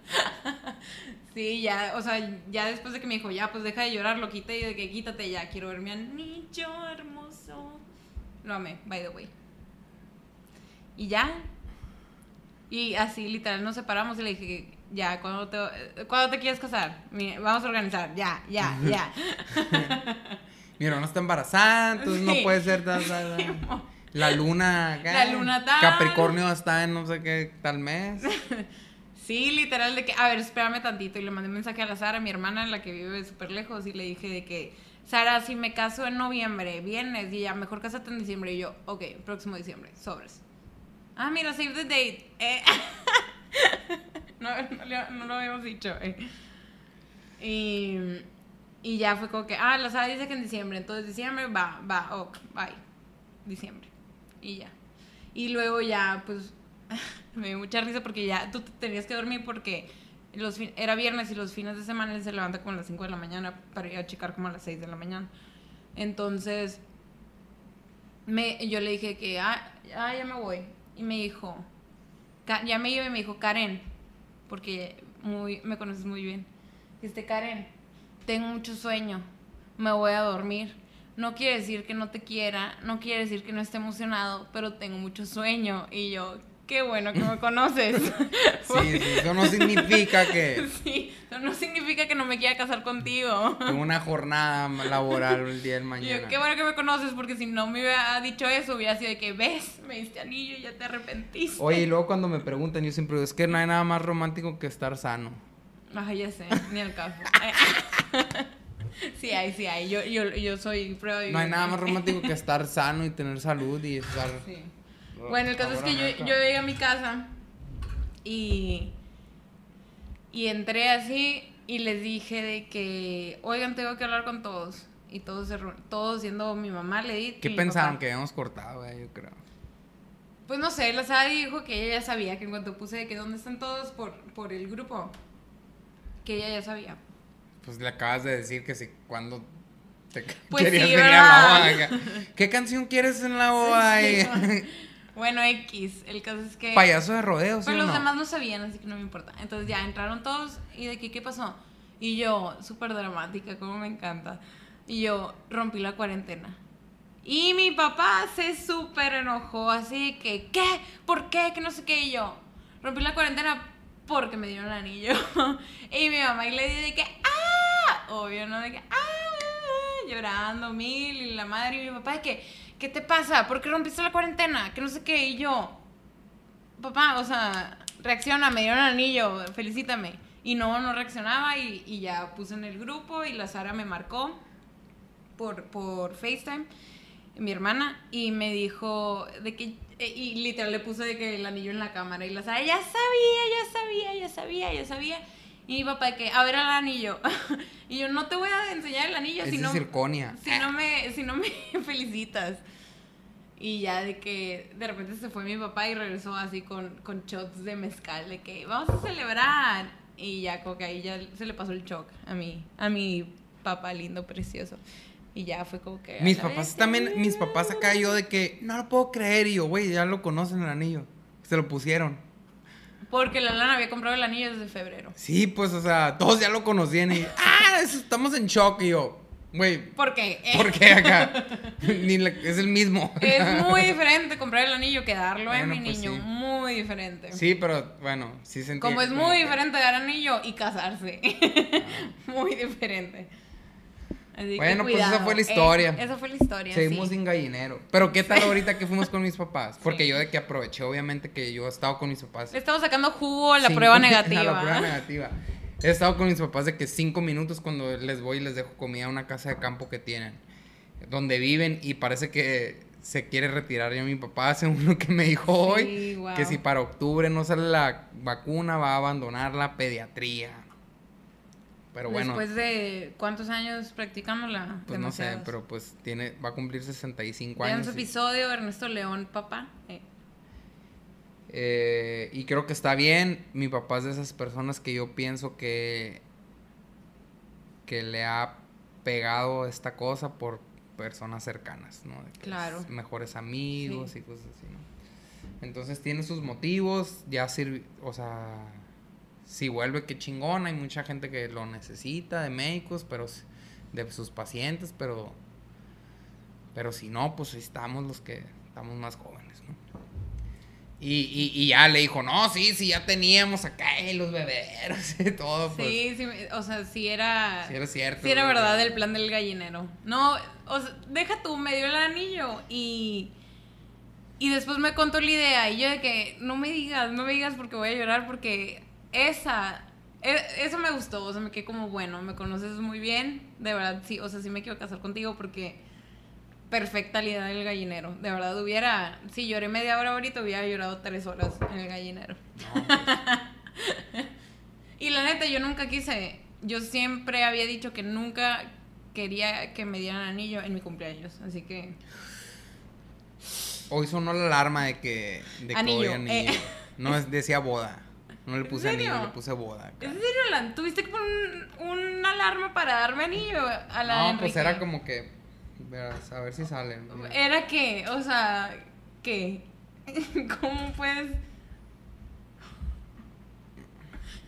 Sí, ya, o sea, ya después de que me dijo, ya, pues deja de llorar, lo quité y de que quítate ya, quiero ver mi anillo hermoso. Lo amé, by the way. Y ya. Y así, literal, nos separamos y le dije, ya, ¿cuándo te, ¿cuándo te quieres casar? Vamos a organizar, ya, ya, ya. [LAUGHS] Mi hermana está embarazada, entonces no [LAUGHS] puede ser tal. La luna acá. La luna tal. Capricornio está en no sé qué tal mes. [LAUGHS] Sí, literal, de que, a ver, espérame tantito. Y le mandé un mensaje a la Sara, mi hermana, la que vive súper lejos, y le dije de que, Sara, si me caso en noviembre, vienes, y ya, mejor cásate en diciembre. Y yo, ok, próximo diciembre, sobres. Ah, mira, save the date. Eh. [LAUGHS] no, no, no lo habíamos dicho. eh. Y, y ya fue como que, ah, la Sara dice que en diciembre, entonces diciembre, va, va, ok, bye. Diciembre. Y ya. Y luego ya, pues, [LAUGHS] me dio mucha risa porque ya tú te tenías que dormir porque los era viernes y los fines de semana él se levanta como a las 5 de la mañana para ir a checar como a las 6 de la mañana. Entonces, me, yo le dije que, ah, ah, ya me voy. Y me dijo, ya me iba y me dijo, Karen, porque muy, me conoces muy bien. Dijiste, Karen, tengo mucho sueño, me voy a dormir. No quiere decir que no te quiera, no quiere decir que no esté emocionado, pero tengo mucho sueño. Y yo, qué bueno que me conoces. [LAUGHS] [LAUGHS] Sí, sí, eso no significa que [LAUGHS] Sí, eso no significa que no me quiera casar contigo. tengo una jornada laboral el día del Y mañana. yo, qué bueno que me conoces, porque si no me hubiera dicho eso, hubiera sido de que, ves, me diste anillo y ya te arrepentiste. Oye, y luego cuando me preguntan, yo siempre digo, es que no hay nada más romántico que estar sano. Ay, ya sé, ni al caso. Sí hay, sí hay. Yo, yo, yo soy prueba No hay nada más romántico que estar [LAUGHS] sano y tener salud y estar... Sí. Bueno, el caso es que yo, yo llegué a mi casa y, y entré así y les dije de que, oigan, tengo que hablar con todos. Y todos, todos siendo mi mamá, le di. ¿Qué papá. Que habíamos cortado, güey, yo creo. Pues no sé, la Sara dijo que ella ya sabía, que en cuanto puse de que dónde están todos por, por el grupo, que ella ya sabía. Pues le acabas de decir que si cuando te [LAUGHS] Pues querías sí, venir a la boda. ¿Qué canción quieres en la [LAUGHS] boda? Sí, [LAUGHS] Bueno, X, el caso es que... Payaso de rodeo, ¿sí Pero los no? demás no sabían, así que no me importa. Entonces ya entraron todos y de que, ¿qué pasó? Y yo, súper dramática, como me encanta. Y yo rompí la cuarentena. Y mi papá se súper enojó, así que, ¿qué? ¿Por qué? Que no sé qué. Y yo, rompí la cuarentena porque me dieron el anillo. y mi mamá y le di de que, ¡ah! Obvio, ¿no? De que, ¡ah! Llorando mil y la madre y mi papá de que, ¿qué te pasa? ¿Por qué rompiste la cuarentena? Que no sé qué. Y yo, papá, o sea, reacciona, me dieron anillo, felicítame. Y no, no reaccionaba y, y ya puse en el grupo y la Sara me marcó por, por FaceTime, mi hermana, y me dijo de que, eh, y literal le puse de que el anillo en la cámara y la Sara, ya sabía, ya sabía, ya sabía, ya sabía. Y mi papá de que, a ver el anillo. [LAUGHS] y yo, no te voy a enseñar el anillo Es si no, circonia. si no me, si no me [LAUGHS] felicitas. Y ya de que de repente se fue mi papá y regresó así con, con shots de mezcal, de que vamos a celebrar. Y ya como que ahí ya se le pasó el shock a mi, a mi papá lindo, precioso. Y ya fue como que... Mis papás bestia. también, mis papás acá yo de que no lo puedo creer y yo, güey, ya lo conocen el anillo. Se lo pusieron. Porque la lana había comprado el anillo desde febrero. Sí, pues, o sea, todos ya lo conocían y, [LAUGHS] ah, estamos en shock y yo, güey, ¿Por qué? ¿por qué acá? [LAUGHS] Ni la- es el mismo. Es [LAUGHS] muy diferente comprar el anillo que darlo, ¿eh, mi pues niño. sí. Muy diferente. Sí, pero bueno, sí se Como es muy diferente dar anillo y casarse. muy diferente. Bueno, pues esa fue la historia. esa fue la historia. Seguimos sin gallinero. Pero ¿qué tal ahorita que fuimos con mis papás? Porque yo de que aproveché, obviamente, que yo he estado con mis papás. Le estamos sacando jugo a la prueba negativa. [LAUGHS] A la prueba negativa. He estado con mis papás de que cinco minutos cuando les voy y les dejo comida a una casa de campo que tienen, donde viven y parece que se quiere retirar ya mi papá, [LAUGHS] hace uno que me dijo hoy, que si para octubre no sale la vacuna va a abandonar la pediatría. Pero bueno. Después de cuántos años practicándola? Pues no sé, pero pues tiene, va a cumplir 65 años. En su episodio, Ernesto León, papá. Eh. Eh, y creo que está bien. Mi papá es de esas personas que yo pienso que, que le ha pegado esta cosa por personas cercanas, ¿no? claro. Mejores amigos y cosas así, ¿no? Entonces tiene sus motivos, ya sirve, o sea, si vuelve que chingón, hay mucha gente que lo necesita de médicos, pero de sus pacientes, pero pero si no, pues estamos los que estamos más jóvenes, ¿no? Y, y, ya le dijo, no, sí, sí, ya teníamos acá los bebés y [LAUGHS] todo. Pues. Sí, sí, o sea, sí era... Sí era cierto. Sí era verdad el plan del gallinero. No, o sea, deja tú, me dio el anillo y... Y después me contó la idea y yo de que, no me digas, no me digas porque voy a llorar porque esa... E, eso me gustó, o sea, me quedé como, bueno, me conoces muy bien, de verdad, sí, o sea, sí me quiero casar contigo porque perfecta la idea del gallinero. De verdad hubiera, si lloré media hora ahorita, hubiera llorado tres horas en el gallinero. Pues. [LAUGHS] y la neta, yo nunca quise, yo siempre había dicho que nunca quería que me dieran anillo en mi cumpleaños, así que... Hoy sonó la alarma de que, de anillo, anillo. Eh. No decía boda. No le puse anillo, le puse boda. ¿En serio, ¿Tuviste que poner una alarma para darme anillo a la No, pues era como que a ver si salen. Era que, o sea, ¿qué? [LAUGHS] ¿Cómo puedes...?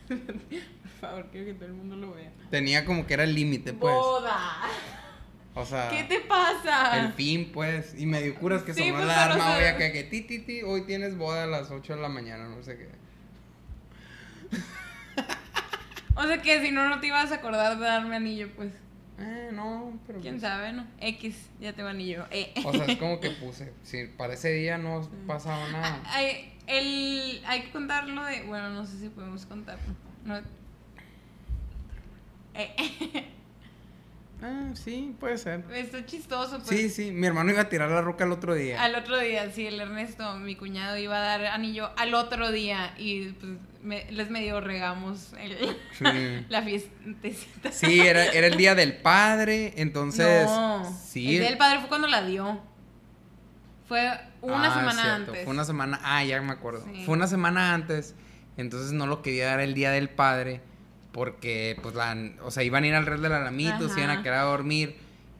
Por favor, quiero que todo el mundo lo vea. Tenía como que era el límite, pues. ¡Boda! O sea... ¿Qué te pasa? El fin, pues. Y me dio curas que sonó pues, la alarma hoy que, que ti, ti, ti, hoy tienes boda a las 8 de la mañana, no sé qué. [LAUGHS] o sea que si no, no te ibas a acordar de darme anillo, pues. Eh, no, pero. ¿Quién pues sabe, no? X, ya tengo anillo. Eh. O sea, es [LAUGHS] como que puse. Si para ese día no pasaba nada. Hay, el, hay que contarlo de. Bueno, no sé si podemos contarlo. No. Eh. [LAUGHS] Ah, sí, puede ser. Está chistoso. Pues. Sí, sí. Mi hermano iba a tirar la roca al otro día. Al otro día, sí. El Ernesto, mi cuñado, iba a dar anillo al otro día. Y pues les medio regamos [LAUGHS] la fiestecita. Sí, era, era el día del padre. Entonces. No, sí. El día del padre fue cuando la dio. Fue una ah, semana antes. Fue una semana. Ah, ya me acuerdo. Fue una semana antes. Entonces no lo quería dar el día del padre porque pues la, o sea, iban a ir al red del alamito, se iban a quedar a dormir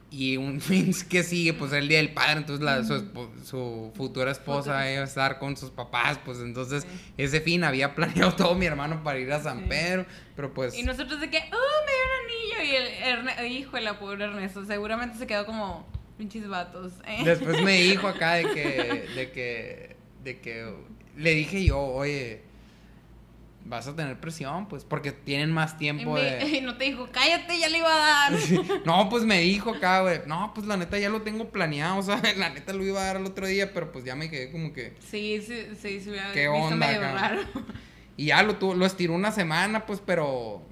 y un [LAUGHS] fin que sigue, pues el día del padre, entonces la, su, futura esposa iba a estar con sus papás, pues entonces ese fin había [LAUGHS] planeado todo mi hermano para ir a San Pedro, pero pues... Y nosotros de que, oh, me dio un anillo, y el hijo de la pobre Ernesto, seguramente se quedó como pinches vatos. ¿eh? Después me dijo acá de que, [LAUGHS] de que, de que, le dije yo, oye, vas a tener presión, pues, porque tienen más tiempo de... [LAUGHS] Y no te dijo, cállate, ya le iba a dar. [LAUGHS] No, pues me dijo acá, güey, no, pues la neta ya lo tengo planeado, [LAUGHS] o sea, la neta lo iba a dar el otro día, pero pues ya me quedé como que... Sí, sí, sí, sí, ¿Qué onda acá? Y ya lo, tuvo, lo estiró una semana, pues, pero...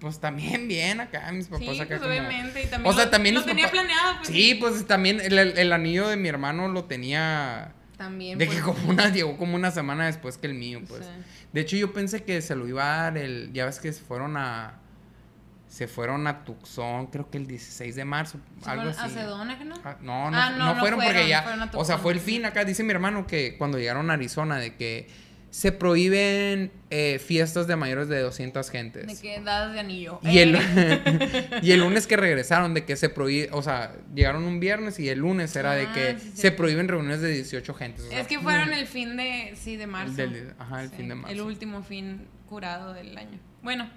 Pues también bien acá, mis papás sí, acá. Pues, obviamente, y también. O sea, también. Lo, tenía planeado, pues. Sí, pues también el, el, anillo de mi hermano lo tenía. También. De que pues. como una, llegó como una semana después que el mío, pues. De hecho, yo pensé que se lo iba a dar el. Ya ves que se fueron a. Se fueron a Tucson, creo que el 16 de marzo, algo así. ¿A Sedona, que no? Ah, no, no, ah, no, fueron, porque ya. o sea, fue el fin acá. Dice mi hermano que cuando llegaron a Arizona, de que se prohíben eh, fiestas de mayores de 200 gentes. De que dadas de anillo. Y el, eh. [LAUGHS] y el lunes que regresaron, de que se prohíbe, o sea, llegaron un viernes y el lunes era de que ah, se prohíben reuniones de 18 gentes. es que fueron el fin de, sí, de marzo. ajá, el fin de marzo. El último fin curado del año. Bueno,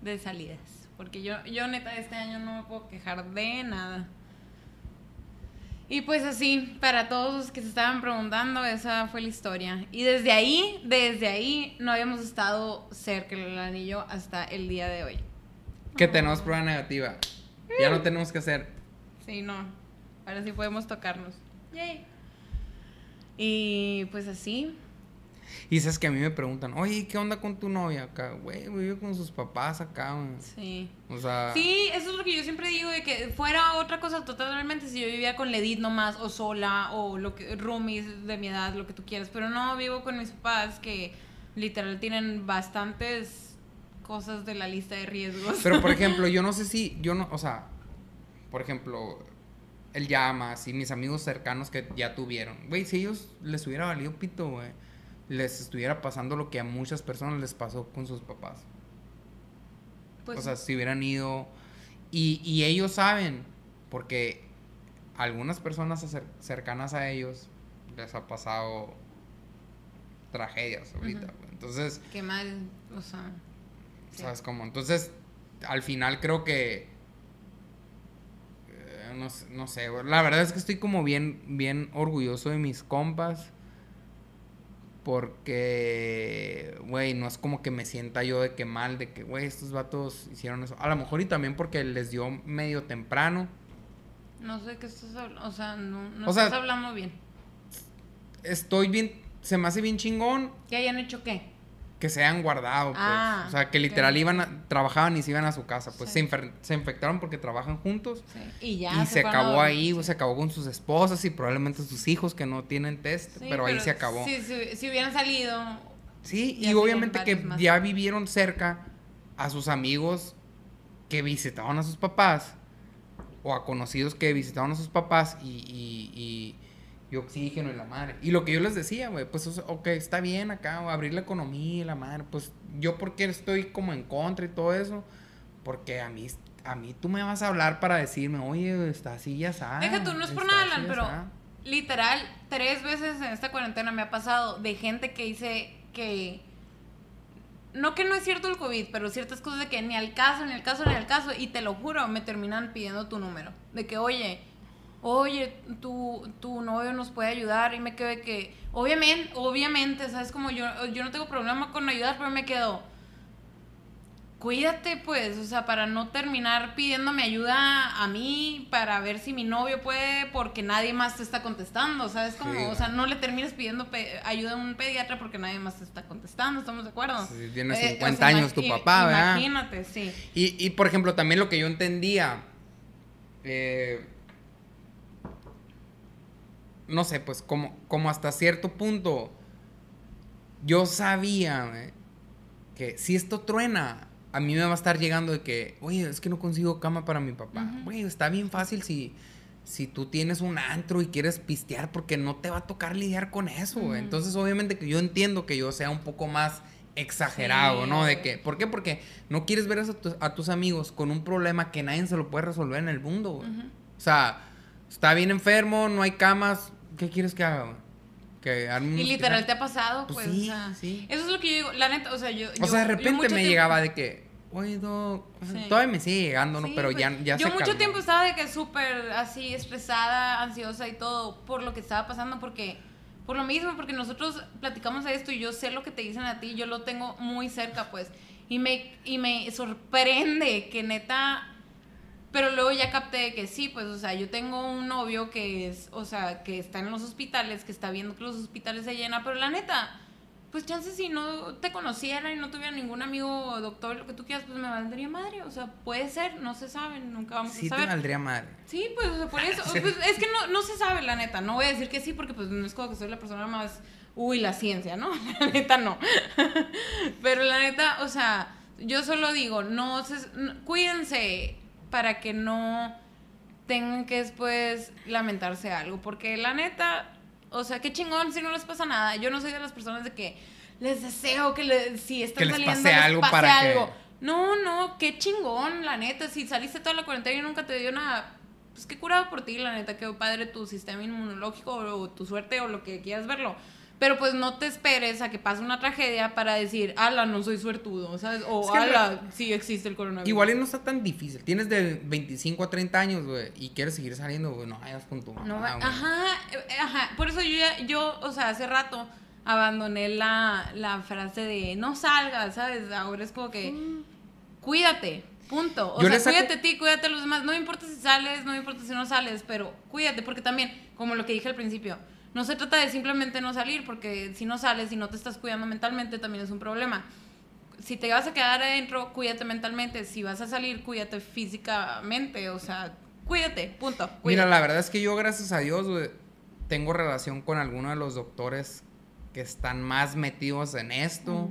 de salidas. Porque yo, yo neta, este año no me puedo quejar de nada. Y pues así, para todos los que se estaban preguntando, esa fue la historia. Y desde ahí, desde ahí, no habíamos estado cerca del anillo hasta el día de hoy. Que tenemos prueba negativa. Ya no tenemos que hacer. Sí, no. Ahora sí podemos tocarnos. Yay. Y pues así. Y sabes que a mí me preguntan, oye, ¿qué onda con tu novia acá? Güey, vive con sus papás acá, güey. Sí. O sea. Sí, eso es lo que yo siempre digo, de que fuera otra cosa totalmente si yo vivía con Ledit nomás, o sola, o lo que, roomies de mi edad, lo que tú quieras. Pero no, vivo con mis papás que literal tienen bastantes cosas de la lista de riesgos. Pero por [LAUGHS] ejemplo, yo no sé si, yo no, o sea, por ejemplo, el llamas y mis amigos cercanos que ya tuvieron, güey, si ellos les hubiera valido pito, güey, les estuviera pasando lo que a muchas personas les pasó con sus papás. Pues, o sea, si hubieran ido y, y ellos saben, porque algunas personas cercanas a ellos les ha pasado tragedias ahorita, güey. Entonces, qué mal, o sea. sí. ¿Sabes cómo? Entonces, al final creo que. eh, no, sé- no sé. La verdad es que estoy como bien, bien orgulloso de mis compas. Porque, güey, no es como que me sienta yo de que mal, de que, güey, estos vatos hicieron eso. A lo mejor y también porque les dio medio temprano. No sé qué estás hablando, o sea, no, no O sea- estás hablando bien. Estoy bien, se me hace bien chingón ¿Que hayan hecho qué? Que se hayan guardado, pues. Ah, o sea, que literal iban a, trabajaban y se iban a su casa. Pues Sí. se, infer- se infectaron porque trabajan juntos. Sí. Y ya. y se, acabó ahí, se acabó con sus esposas y probablemente sus hijos que no tienen test, Sí, pero, ahí se acabó. Si, si- si hubieran salido, Sí, y obviamente que más. ya vivieron cerca a sus amigos que visitaban a sus papás o a conocidos que visitaban a sus papás y, y, y- y oxígeno y la madre. Y lo que yo les decía, güey, pues, ok, está bien acá, abrir la economía y la madre, pues yo porque estoy como en contra y todo eso, porque a mí, a mí tú me vas a hablar para decirme, oye, está así ya está. Deja tú, no es por nada, Alan, pero está". literal, tres veces en esta cuarentena me ha pasado de gente que dice que. No que no es cierto el COVID, pero ciertas cosas de que ni al caso, ni al caso, ni al caso. Y te lo juro, me terminan pidiendo tu número. De que, oye, oye, tu, tu novio nos puede ayudar. Y me quedo de que, obviamente, obviamente, ¿sabes? Como yo, yo no tengo problema con ayudar, pero me quedo. Cuídate, pues, o sea, para no terminar pidiéndome ayuda a mí, para ver si mi novio puede, porque nadie más te está contestando, ¿sabes? Como, Sí, o sea, no le termines pidiendo ayuda a un pediatra porque nadie más te está contestando, ¿estamos de acuerdo? Si tiene Eh, 50 años tu papá, ¿verdad? Imagínate, sí. Y, y, por ejemplo, también lo que yo entendía, eh, no sé, pues como, como hasta cierto punto, yo sabía que si esto truena, a mí me va a estar llegando de que, oye, es que no consigo cama para mi papá. Güey, está bien fácil si, si tú tienes un antro y quieres pistear porque no te va a tocar lidiar con eso. Entonces, obviamente que yo entiendo que yo sea un poco más exagerado, Sí, ¿no? De que, ¿por qué? Porque no quieres ver a tus, a tus amigos con un problema que nadie se lo puede resolver en el mundo, güey. O sea, está bien enfermo, no hay camas, ¿qué quieres que haga? Que Y literal te ha pasado, Pues pues, sí, o sea, sí. eso es lo que yo digo, la neta, o sea, yo... O yo- sea, de repente me tiempo- llegaba de que, oye, Doc, o sea, Sí. todavía me sigue llegando, ¿no? Pero pues, ya, ya Yo se mucho calmó. tiempo estaba de que súper así estresada, ansiosa y todo por lo que estaba pasando porque por lo mismo, porque nosotros platicamos de esto y yo sé lo que te dicen a ti, yo lo tengo muy cerca, pues. Y me y me sorprende que neta pero luego ya capté que sí, pues, o sea, yo tengo un novio que es, o sea, que está en los hospitales, que está viendo que los hospitales se llenan, pero la neta, pues chances si no te conociera y no tuviera ningún amigo o doctor, lo que tú quieras, pues me valdría madre. O sea, puede ser, no se sabe, nunca vamos Sí a te saber. valdría madre. Sí, pues, o sea, por eso. [LAUGHS] Sí. pues, es que no, no se sabe, la neta. No voy a decir que sí, porque pues no es como que soy la persona más. Uy, la ciencia, ¿no? [LAUGHS] La neta no. [LAUGHS] Pero la neta, o sea, yo solo digo, no se, no- cuídense para que no tengan que después lamentarse algo. Porque la neta, o sea, qué chingón si no les pasa nada. Yo no soy de las personas de que les deseo que le- si están Que les saliendo pase les algo pase para que- algo. No, no, qué chingón, la neta. Si saliste toda la cuarentena y nunca te dio nada, pues qué curado por ti, la neta. Qué padre tu sistema inmunológico o, tu suerte o lo que quieras verlo. Pero pues no te esperes a que pase una tragedia para decir, ala, no soy suertudo, ¿sabes? O Es que en ala, sí existe el coronavirus. Igual y no está tan difícil. Tienes de 25 a 30 años, güey, y quieres seguir saliendo, güey, no vayas con tu mamá, No ajá, eh, ajá. Por eso yo, ya- yo, o sea, hace rato abandoné la, la frase de no salgas, ¿sabes? Ahora es como que Mm. cuídate. Punto. O Yo sea, saco- cuídate a ti, cuídate a los demás. No me importa si sales, no me importa si no sales, pero cuídate, porque también, como lo que dije al principio, no se trata de simplemente no salir, porque si no sales y no te estás cuidando mentalmente, también es un problema. Si te vas a quedar adentro, cuídate mentalmente. Si vas a salir, cuídate físicamente. O sea, cuídate, punto. Mira, Cuídate. la verdad es que yo, gracias a Dios, tengo relación con algunos de los doctores que están más metidos en esto.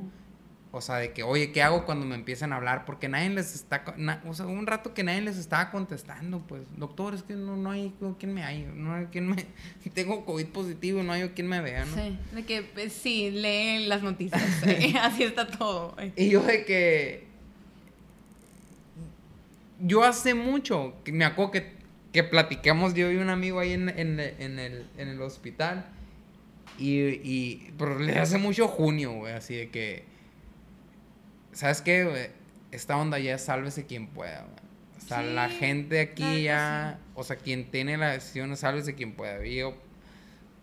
O sea, de que, oye, ¿qué hago cuando me empiezan a hablar? Porque nadie les está... na- o sea, un rato que nadie les estaba contestando, pues, doctor, es que no, no hay quien me hay, no hay quien me... [LAUGHS] Tengo COVID positivo, no hay quien me vea, ¿no? Sí, de que pues, sí, lee las noticias. [LAUGHS] eh, Así está todo. eh. Y yo de que... Yo hace mucho, que me acuerdo que, que platicamos yo y un amigo ahí en, en- en el, en el hospital. Y, y pero le hace mucho junio, güey, así de que... ¿Sabes qué, güey? Esta onda ya es sálvese quien pueda, güey. O sea, la gente aquí claro ya... O sea, quien tiene la decisión es sálvese quien pueda. Y yo,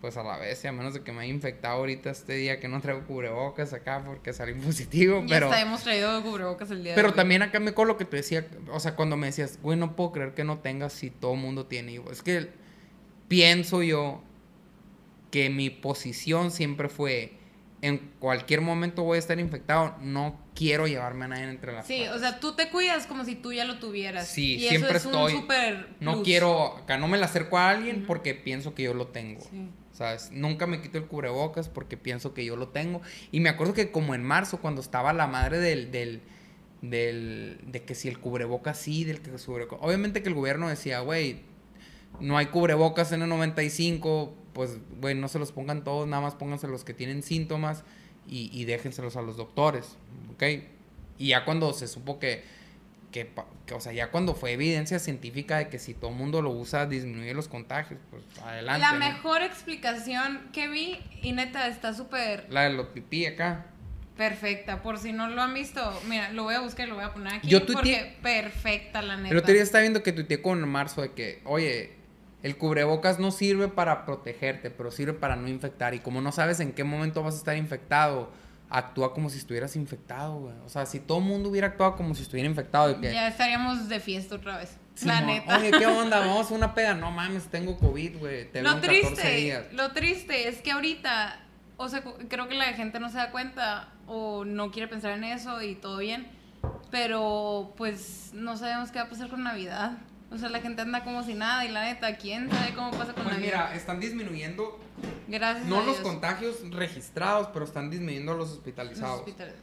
pues a la vez, y a menos de que me haya infectado ahorita este día que no traigo cubrebocas acá porque salí positivo, Ya pero... hasta hemos traído cubrebocas el día de Pero hoy. también acá me con lo que te decía, o sea, cuando me decías, güey, no puedo creer que no tengas si todo el mundo tiene. Y Es que pienso yo que mi posición siempre fue, en cualquier momento voy a estar infectado, no quiero llevarme a nadie entre las Sí, patas. o sea, tú te cuidas como si tú ya lo tuvieras. Sí, y siempre eso es estoy- Un super No plus. quiero, acá no me la acerco a alguien porque pienso que yo lo tengo. Sí. ¿Sabes? Nunca me quito el cubrebocas porque pienso que yo lo tengo. Y me acuerdo que como en marzo, cuando estaba la madre del, del, del de que si el cubrebocas sí, del que el cubrebocas... Obviamente que el gobierno decía, güey, no hay cubrebocas en el 95, pues, güey, no se los pongan todos, nada más pónganse los que tienen síntomas y, y déjenselos a los doctores, ¿ok? Y ya cuando se supo que, que, que, o sea, ya cuando fue evidencia científica de que si todo el mundo lo usa disminuye los contagios, pues adelante. La ¿no? mejor explicación que vi, y neta, está súper La de los pipí acá. perfecta. Por si no lo han visto, mira, lo voy a buscar y lo voy a poner aquí. Yo tuiteé- porque perfecta, la neta. Otro día estaba viendo que tuiteé con marzo de que, oye, el cubrebocas no sirve para protegerte, pero sirve para no infectar. Y como no sabes en qué momento vas a estar infectado, actúa como si estuvieras infectado, güey. O sea, si todo el mundo hubiera actuado como si estuviera infectado, de que, Ya estaríamos de fiesta otra vez. Sí, la no, neta. Oye, ¿qué onda? [LAUGHS] Vamos a una peda. No mames, tengo COVID, güey. Te veo lo en 14 triste, días. lo triste es que ahorita, o sea, creo que la gente no se da cuenta o no quiere pensar en eso y todo bien, pero pues no sabemos qué va a pasar con Navidad. O sea, la gente anda como si nada y la neta, ¿quién sabe cómo pasa con Pues Navidad? mira, están disminuyendo, Gracias no a los Dios. contagios registrados, pero están disminuyendo los Los hospitalizados. hospitalizados.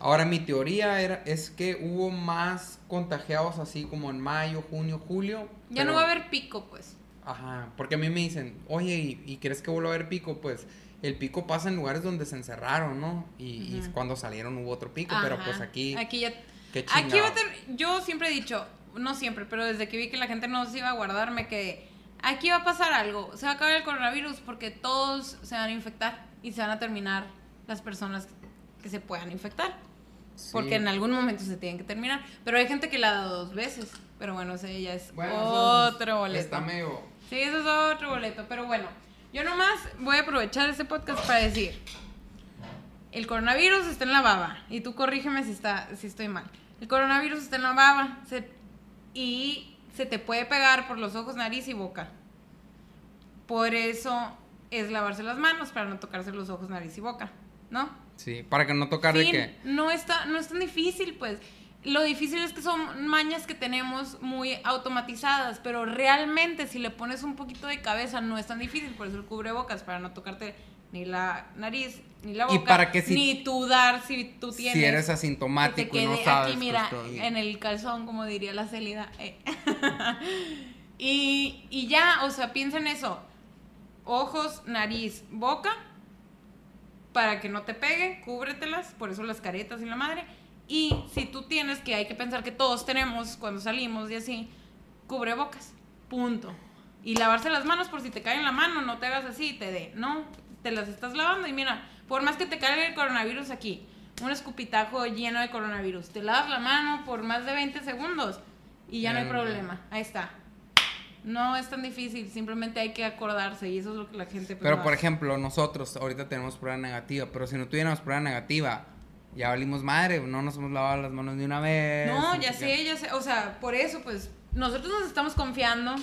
Ahora, mi teoría era, es que hubo más contagiados así como en mayo, junio, julio. Ya pero- no va a haber pico, pues. Ajá, porque a mí me dicen, oye, ¿y, y crees que vuelva a haber pico? Pues el pico pasa en lugares donde se encerraron, ¿no? Y, cuando salieron hubo otro pico, pero pues aquí, Aquí ya. qué Aquí va a tener. Yo siempre he dicho, no siempre, pero desde que vi que la gente no se iba a guardar, me quedé. Aquí va a pasar algo. Se va a acabar el coronavirus porque todos se van a infectar y se van a terminar las personas que se puedan infectar. Sí. Porque en algún momento se tienen que terminar. Pero hay gente que la ha dado dos veces. Pero bueno, ese ya es Bueno, otro boleto. Está medio... Sí, eso es otro boleto. Pero bueno, yo nomás voy a aprovechar este podcast para decir: el coronavirus está en la baba. Y tú corrígeme si, está, si estoy mal. El coronavirus está en la baba se- y se te puede pegar por los ojos, nariz y boca. Por eso es lavarse las manos para no tocarse los ojos, nariz y boca, ¿no? Sí, para que no tocar de que... no está, no es tan difícil, pues. Lo difícil es que son mañas que tenemos muy automatizadas, pero realmente si le pones un poquito de cabeza no es tan difícil, por eso el cubrebocas, para no tocarte ni la nariz, ni la Y boca, para que si- ni tú dar si tú tienes. Si eres que te asintomático y quede no sabes... aquí, mira, en el calzón, como diría la Celida. eh. [LAUGHS] y, y ya, o sea, piensa en eso. Ojos, nariz, boca, para que no te pegue, cúbretelas, por eso las caretas y la madre. Y si tú tienes, que hay que pensar que todos tenemos cuando salimos y así, cubrebocas, punto. Y lavarse las manos por si te cae en la mano, no te hagas así y te dé. No, te las estás lavando y mira, por más que te caiga el coronavirus aquí, un escupitajo lleno de coronavirus, te lavas la mano por más de 20 segundos y ya no hay problema. Ahí está. No es tan difícil, simplemente hay que acordarse y eso es lo que la gente... pues, Pero por hace. ejemplo, nosotros ahorita tenemos prueba negativa, pero si no tuviéramos prueba negativa, ya valimos madre, no nos hemos lavado las manos de una vez. No, ya sé, ya sé. O sea, por eso, pues, nosotros nos estamos confiando.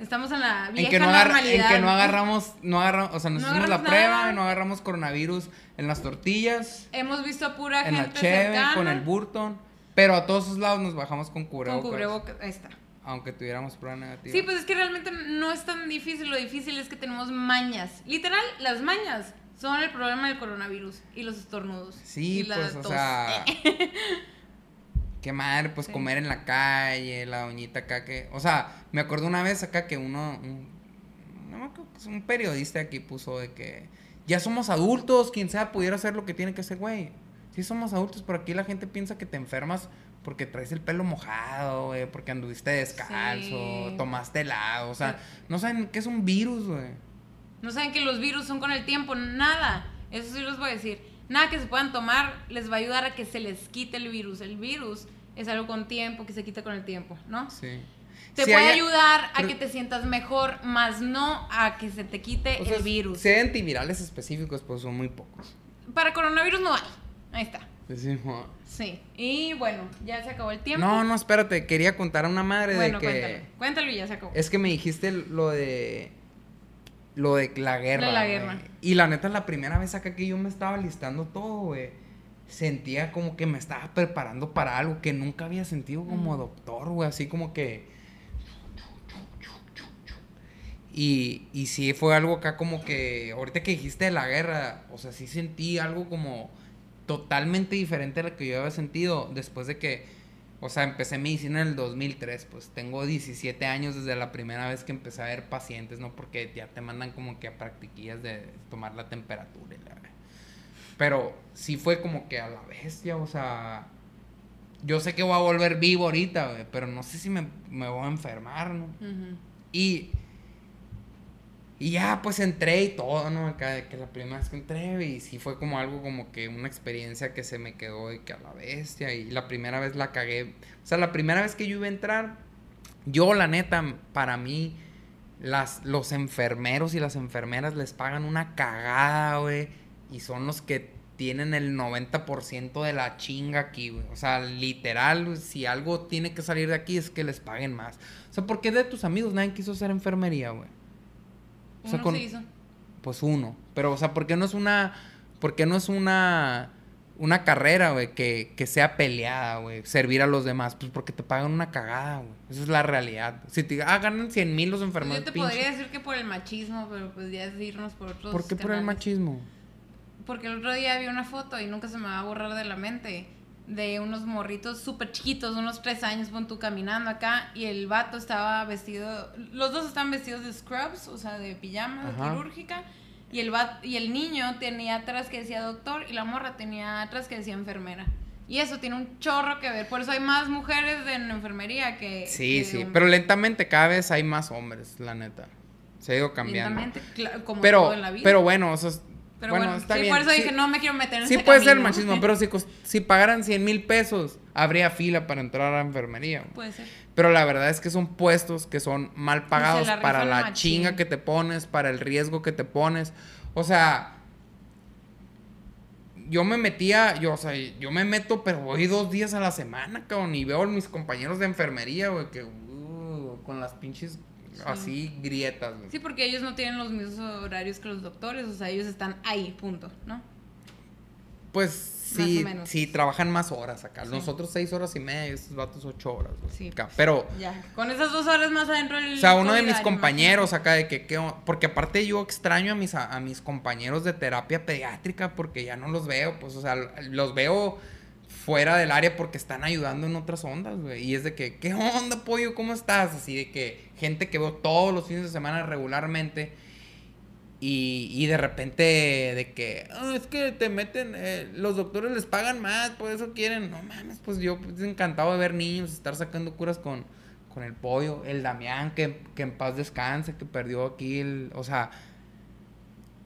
Estamos en la vieja en que no, normalidad. en que no agarramos, no agarramos, o sea, nos No hicimos la prueba, no agarramos coronavirus en las tortillas, Hemos visto a pura en la gente cheve, cercana. con el Burton, pero a todos esos lados nos bajamos con Con cubrebocas. cubrebocas. Ahí está. Aunque tuviéramos prueba negativa. Sí, pues es que realmente no es tan difícil. Lo difícil es que tenemos mañas. Literal, las mañas son el problema del coronavirus y los estornudos. Sí, y la pues, o sea. [LAUGHS] qué madre, pues Sí. comer en la calle, la doñita acá que. O sea, me acuerdo una vez acá que uno. un- no me acuerdo, pues, un periodista aquí puso de que. Ya somos adultos, quien sea pudiera hacer lo que tiene que hacer, güey. Sí somos adultos, pero aquí la gente piensa que te enfermas porque traes el pelo mojado, güey, porque anduviste descalzo, Sí. tomaste helado, o sea, Sí. no saben qué es un virus, güey. No saben que los virus son con el tiempo, nada. Eso sí les voy a decir. Nada que se puedan tomar les va a ayudar a que se les quite el virus. El virus es algo con tiempo, que se quita con el tiempo, ¿no? Sí. Te Sí, puede ayudar a que te sientas mejor, más no a que se te quite sea, el virus. Si hay antivirales específicos, pues son muy pocos. Para coronavirus no hay. Ahí está. Decimos. Sí. Y bueno, ya se acabó el tiempo. No, no, espérate, quería contar a una madre Bueno, de que cuéntalo. Cuéntalo y ya se acabó. es que me dijiste lo de lo de la guerra. De la. Y la neta la primera vez acá que yo me estaba listando todo, güey, sentía como que me estaba preparando para algo que nunca había sentido como Mm. doctor, güey, así como que y, y sí fue algo acá como que, ahorita que dijiste de la guerra, o sea, sí sentí algo como totalmente diferente a lo que yo había sentido después de que, o sea, empecé medicina en el 2003, pues tengo 17 años desde la primera vez que empecé a ver pacientes, ¿no? Porque ya te mandan como que a practiquillas de tomar la temperatura y la... Pero sí fue como que a la bestia, o sea... Yo sé que voy a volver vivo ahorita, pero no sé si me, me voy a enfermar, ¿no? Y, y ya, pues entré y todo, ¿no? Acá que la primera vez que entré, y sí fue como algo como que una experiencia que se me quedó de que a la bestia. Y la primera vez la cagué. O sea, la primera vez que yo iba a entrar, yo, la neta, para mí, las, los enfermeros y las enfermeras les pagan una cagada, güey. Y son los que tienen el 90% de la chinga aquí, güey. O sea, literal, si algo tiene que salir de aquí es que les paguen más. O sea, ¿por qué de tus amigos nadie quiso hacer enfermería, güey? O sea, Uno con- se hizo. Pues uno. Pero, o sea, ¿por qué no es una. ¿Por qué no es una. Una carrera, güey, que, que sea peleada, güey. Servir a los demás. Pues porque te pagan una cagada, güey. Esa es la realidad. Si te ah, ganan 100 mil los Pues enfermeros. yo te pinche. podría decir que por el machismo, pero pues ya es irnos por otros ¿Por qué por el canales. machismo? Porque el otro día vi una foto y nunca se me va a borrar de la mente de unos morritos súper chiquitos, unos tres años, pon tú caminando acá y el vato estaba vestido, los dos están vestidos de scrubs, o sea, de pijama Ajá. quirúrgica y el vato, y el niño tenía atrás que decía doctor y la morra tenía atrás que decía enfermera. Y eso tiene un chorro que ver, por eso hay más mujeres en enfermería que Sí, que sí. hombres. Pero lentamente cada vez hay más hombres, la neta. Se ha ido cambiando. Lentamente, como Pero, todo en la vida. pero bueno, o sea, Pero bueno, bueno, está sí, bien. por eso Sí- dije, no me quiero meter en Sí ese puede ser machismo, [LAUGHS] pero si, si pagaran 100 mil pesos, habría fila para entrar a la enfermería. güey. Puede ser. Pero la verdad es que son puestos que son mal pagados la para la machín. chinga que te pones, para el riesgo que te pones. O sea, yo me metía, yo, o sea, yo me meto, pero voy dos días a la semana, cabrón, y veo a mis compañeros de enfermería, güey, que uh, con las pinches así grietas. Sí, porque ellos no tienen los mismos horarios que los doctores, o sea, ellos están ahí, punto, ¿no? Pues sí, sí, trabajan más horas acá. Sí. Nosotros seis horas y media, estos vatos ocho horas. Sí. acá. Pero, Ya, con esas dos horas más adentro del o sea, uno de mis compañeros acá de que, que- porque aparte yo extraño a mis, a, a mis compañeros de terapia pediátrica porque ya no los veo, pues, o sea, los veo fuera del área porque están ayudando en otras ondas, güey. Y es de que, ¿qué onda, pollo? ¿Cómo estás? Así de que gente que veo todos los fines de semana regularmente. Y, y de repente de que, "Ah, es que te meten, eh, los doctores les pagan más, por eso quieren. No mames, pues yo pues, encantado de ver niños, estar sacando curas con, con el pollo, el Damián, que, que en paz descanse, que perdió aquí el, o sea,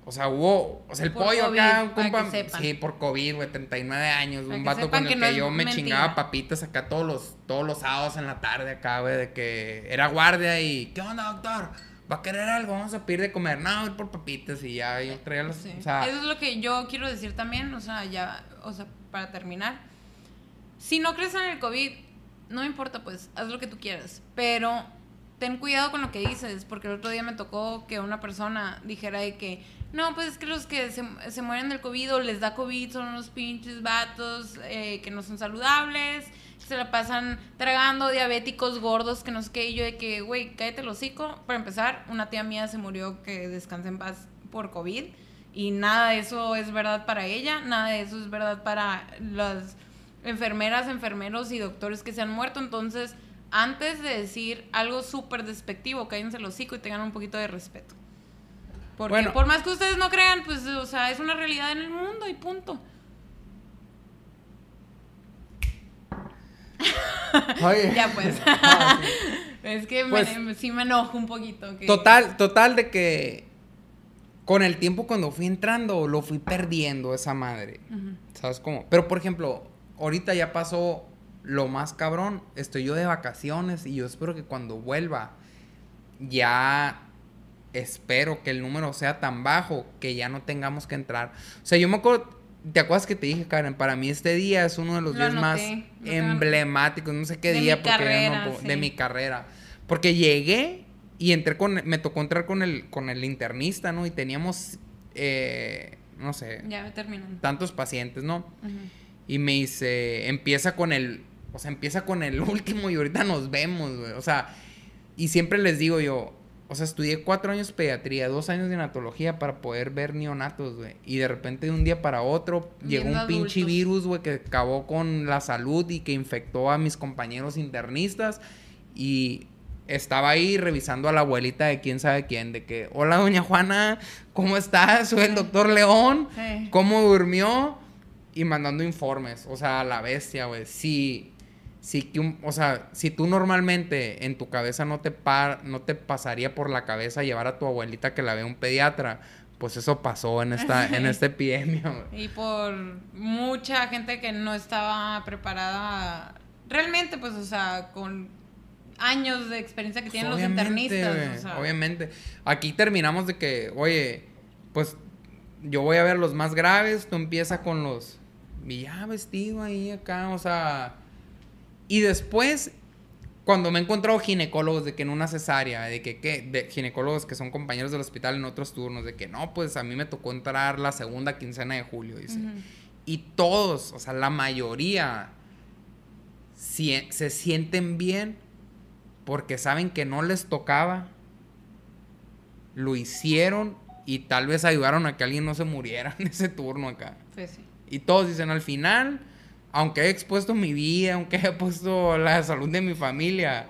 o sea, hubo, o sea, el Por pollo COVID, acá, un compa, sí, por COVID, güey, 39 años, Para un vato con el que no yo me mentira. chingaba papitas acá todos los, todos los sábados en la tarde acá, güey, de que era guardia y, ¿qué onda, doctor? ¿Va a querer algo? Vamos a pedir de comer. No, voy por papitas y ya yo traía Sí. o sea, Eso es lo que yo quiero decir también, o sea, ya, o sea, para terminar. Si no crees en el COVID, no me importa, pues, haz lo que tú quieras. Pero ten cuidado con lo que dices, porque el otro día me tocó que una persona dijera de que, no, pues es que los que se, se mueren del COVID o les da COVID son unos pinches vatos eh, que no son saludables, se la pasan tragando, diabéticos, gordos, que no sé qué, y yo de que, güey, cállate el hocico. Para empezar, una tía mía se murió, que descanse en paz, por COVID, y nada de eso es verdad para ella, nada de eso es verdad para las enfermeras, enfermeros y doctores que se han muerto, entonces antes de decir algo súper despectivo, cállense el hocico y tengan un poquito de respeto. Porque Bueno. por más que ustedes no crean, pues, o sea, es una realidad en el mundo y punto. Oye. [LAUGHS] Ya pues. [LAUGHS] Ah, sí. [LAUGHS] es que me- Pues- sí me enojo un poquito. que- Total, total de que con el tiempo cuando fui entrando lo fui perdiendo esa madre. ¿Sabes cómo? Pero por ejemplo, ahorita ya pasó lo más cabrón. Estoy yo de vacaciones y yo espero que cuando vuelva ya espero que el número sea tan bajo que ya no tengamos que entrar. O sea, yo me acuerdo, ¿te acuerdas que te dije, Karen? Para mí este día es uno de los Lo días más lo emblemáticos, no sé qué De día, mi porque no sí. de mi carrera. Porque llegué y entré con, me tocó entrar con el, con el internista, ¿no? Y teníamos, eh, no sé, Ya tantos pacientes, ¿no? Y me dice, empieza con el, o sea, empieza con el [LAUGHS] último y ahorita nos vemos, güey. O sea, y siempre les digo yo, o sea, estudié cuatro años pediatría, dos años de neonatología para poder ver neonatos, güey. Y de repente de un día para otro llegó un Viendo pinche adultos. virus, güey, que acabó con la salud y que infectó a mis compañeros internistas. Y estaba ahí revisando a la abuelita de quién sabe quién, de que, hola doña Juana, ¿cómo estás? Soy el doctor León. ¿Cómo durmió? Y mandando informes. O sea, a la bestia, güey. Si, si que un- o sea, si tú normalmente en tu cabeza no te, par- no te pasaría por la cabeza llevar a tu abuelita que la vea un pediatra, pues eso pasó en esta, [LAUGHS] en esta epidemia. Y por mucha gente que no estaba preparada realmente, pues, o sea, con años de experiencia que tienen los internistas. güey, o sea, obviamente. Aquí terminamos de que, oye, pues yo voy a ver los más graves, tú empieza con los y ya vestido ahí acá, o sea, y después cuando me he encontrado ginecólogos de que en una cesárea, de que, ¿qué? de ginecólogos que son compañeros del hospital en otros turnos, de que no, pues a mí me tocó entrar la segunda quincena de julio, dice. ujú. Y todos, o sea, la mayoría sie- se sienten bien porque saben que no les tocaba, lo hicieron y tal vez ayudaron a que alguien no se muriera [LAUGHS] en ese turno acá. Pues sí. Y todos dicen al final, aunque he expuesto mi vida, aunque he puesto la salud de mi familia,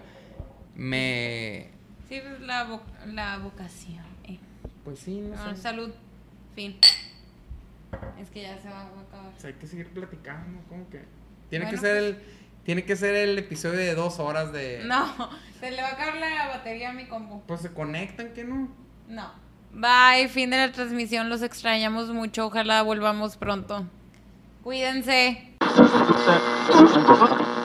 me... Sí, pues la, vo- la vocación. eh. Pues sí, no sé. salud. Fin. Es que ya se va a acabar. Pues hay que seguir platicando, como que... Tiene Bueno, que ser pues. el... Tiene que ser el episodio de dos horas de... No, [LAUGHS] se le va a acabar la batería a mi compu. Pues se conectan, que no? No. Bye, fin de la transmisión. Los extrañamos mucho. Ojalá volvamos pronto. Cuídense. Thank you.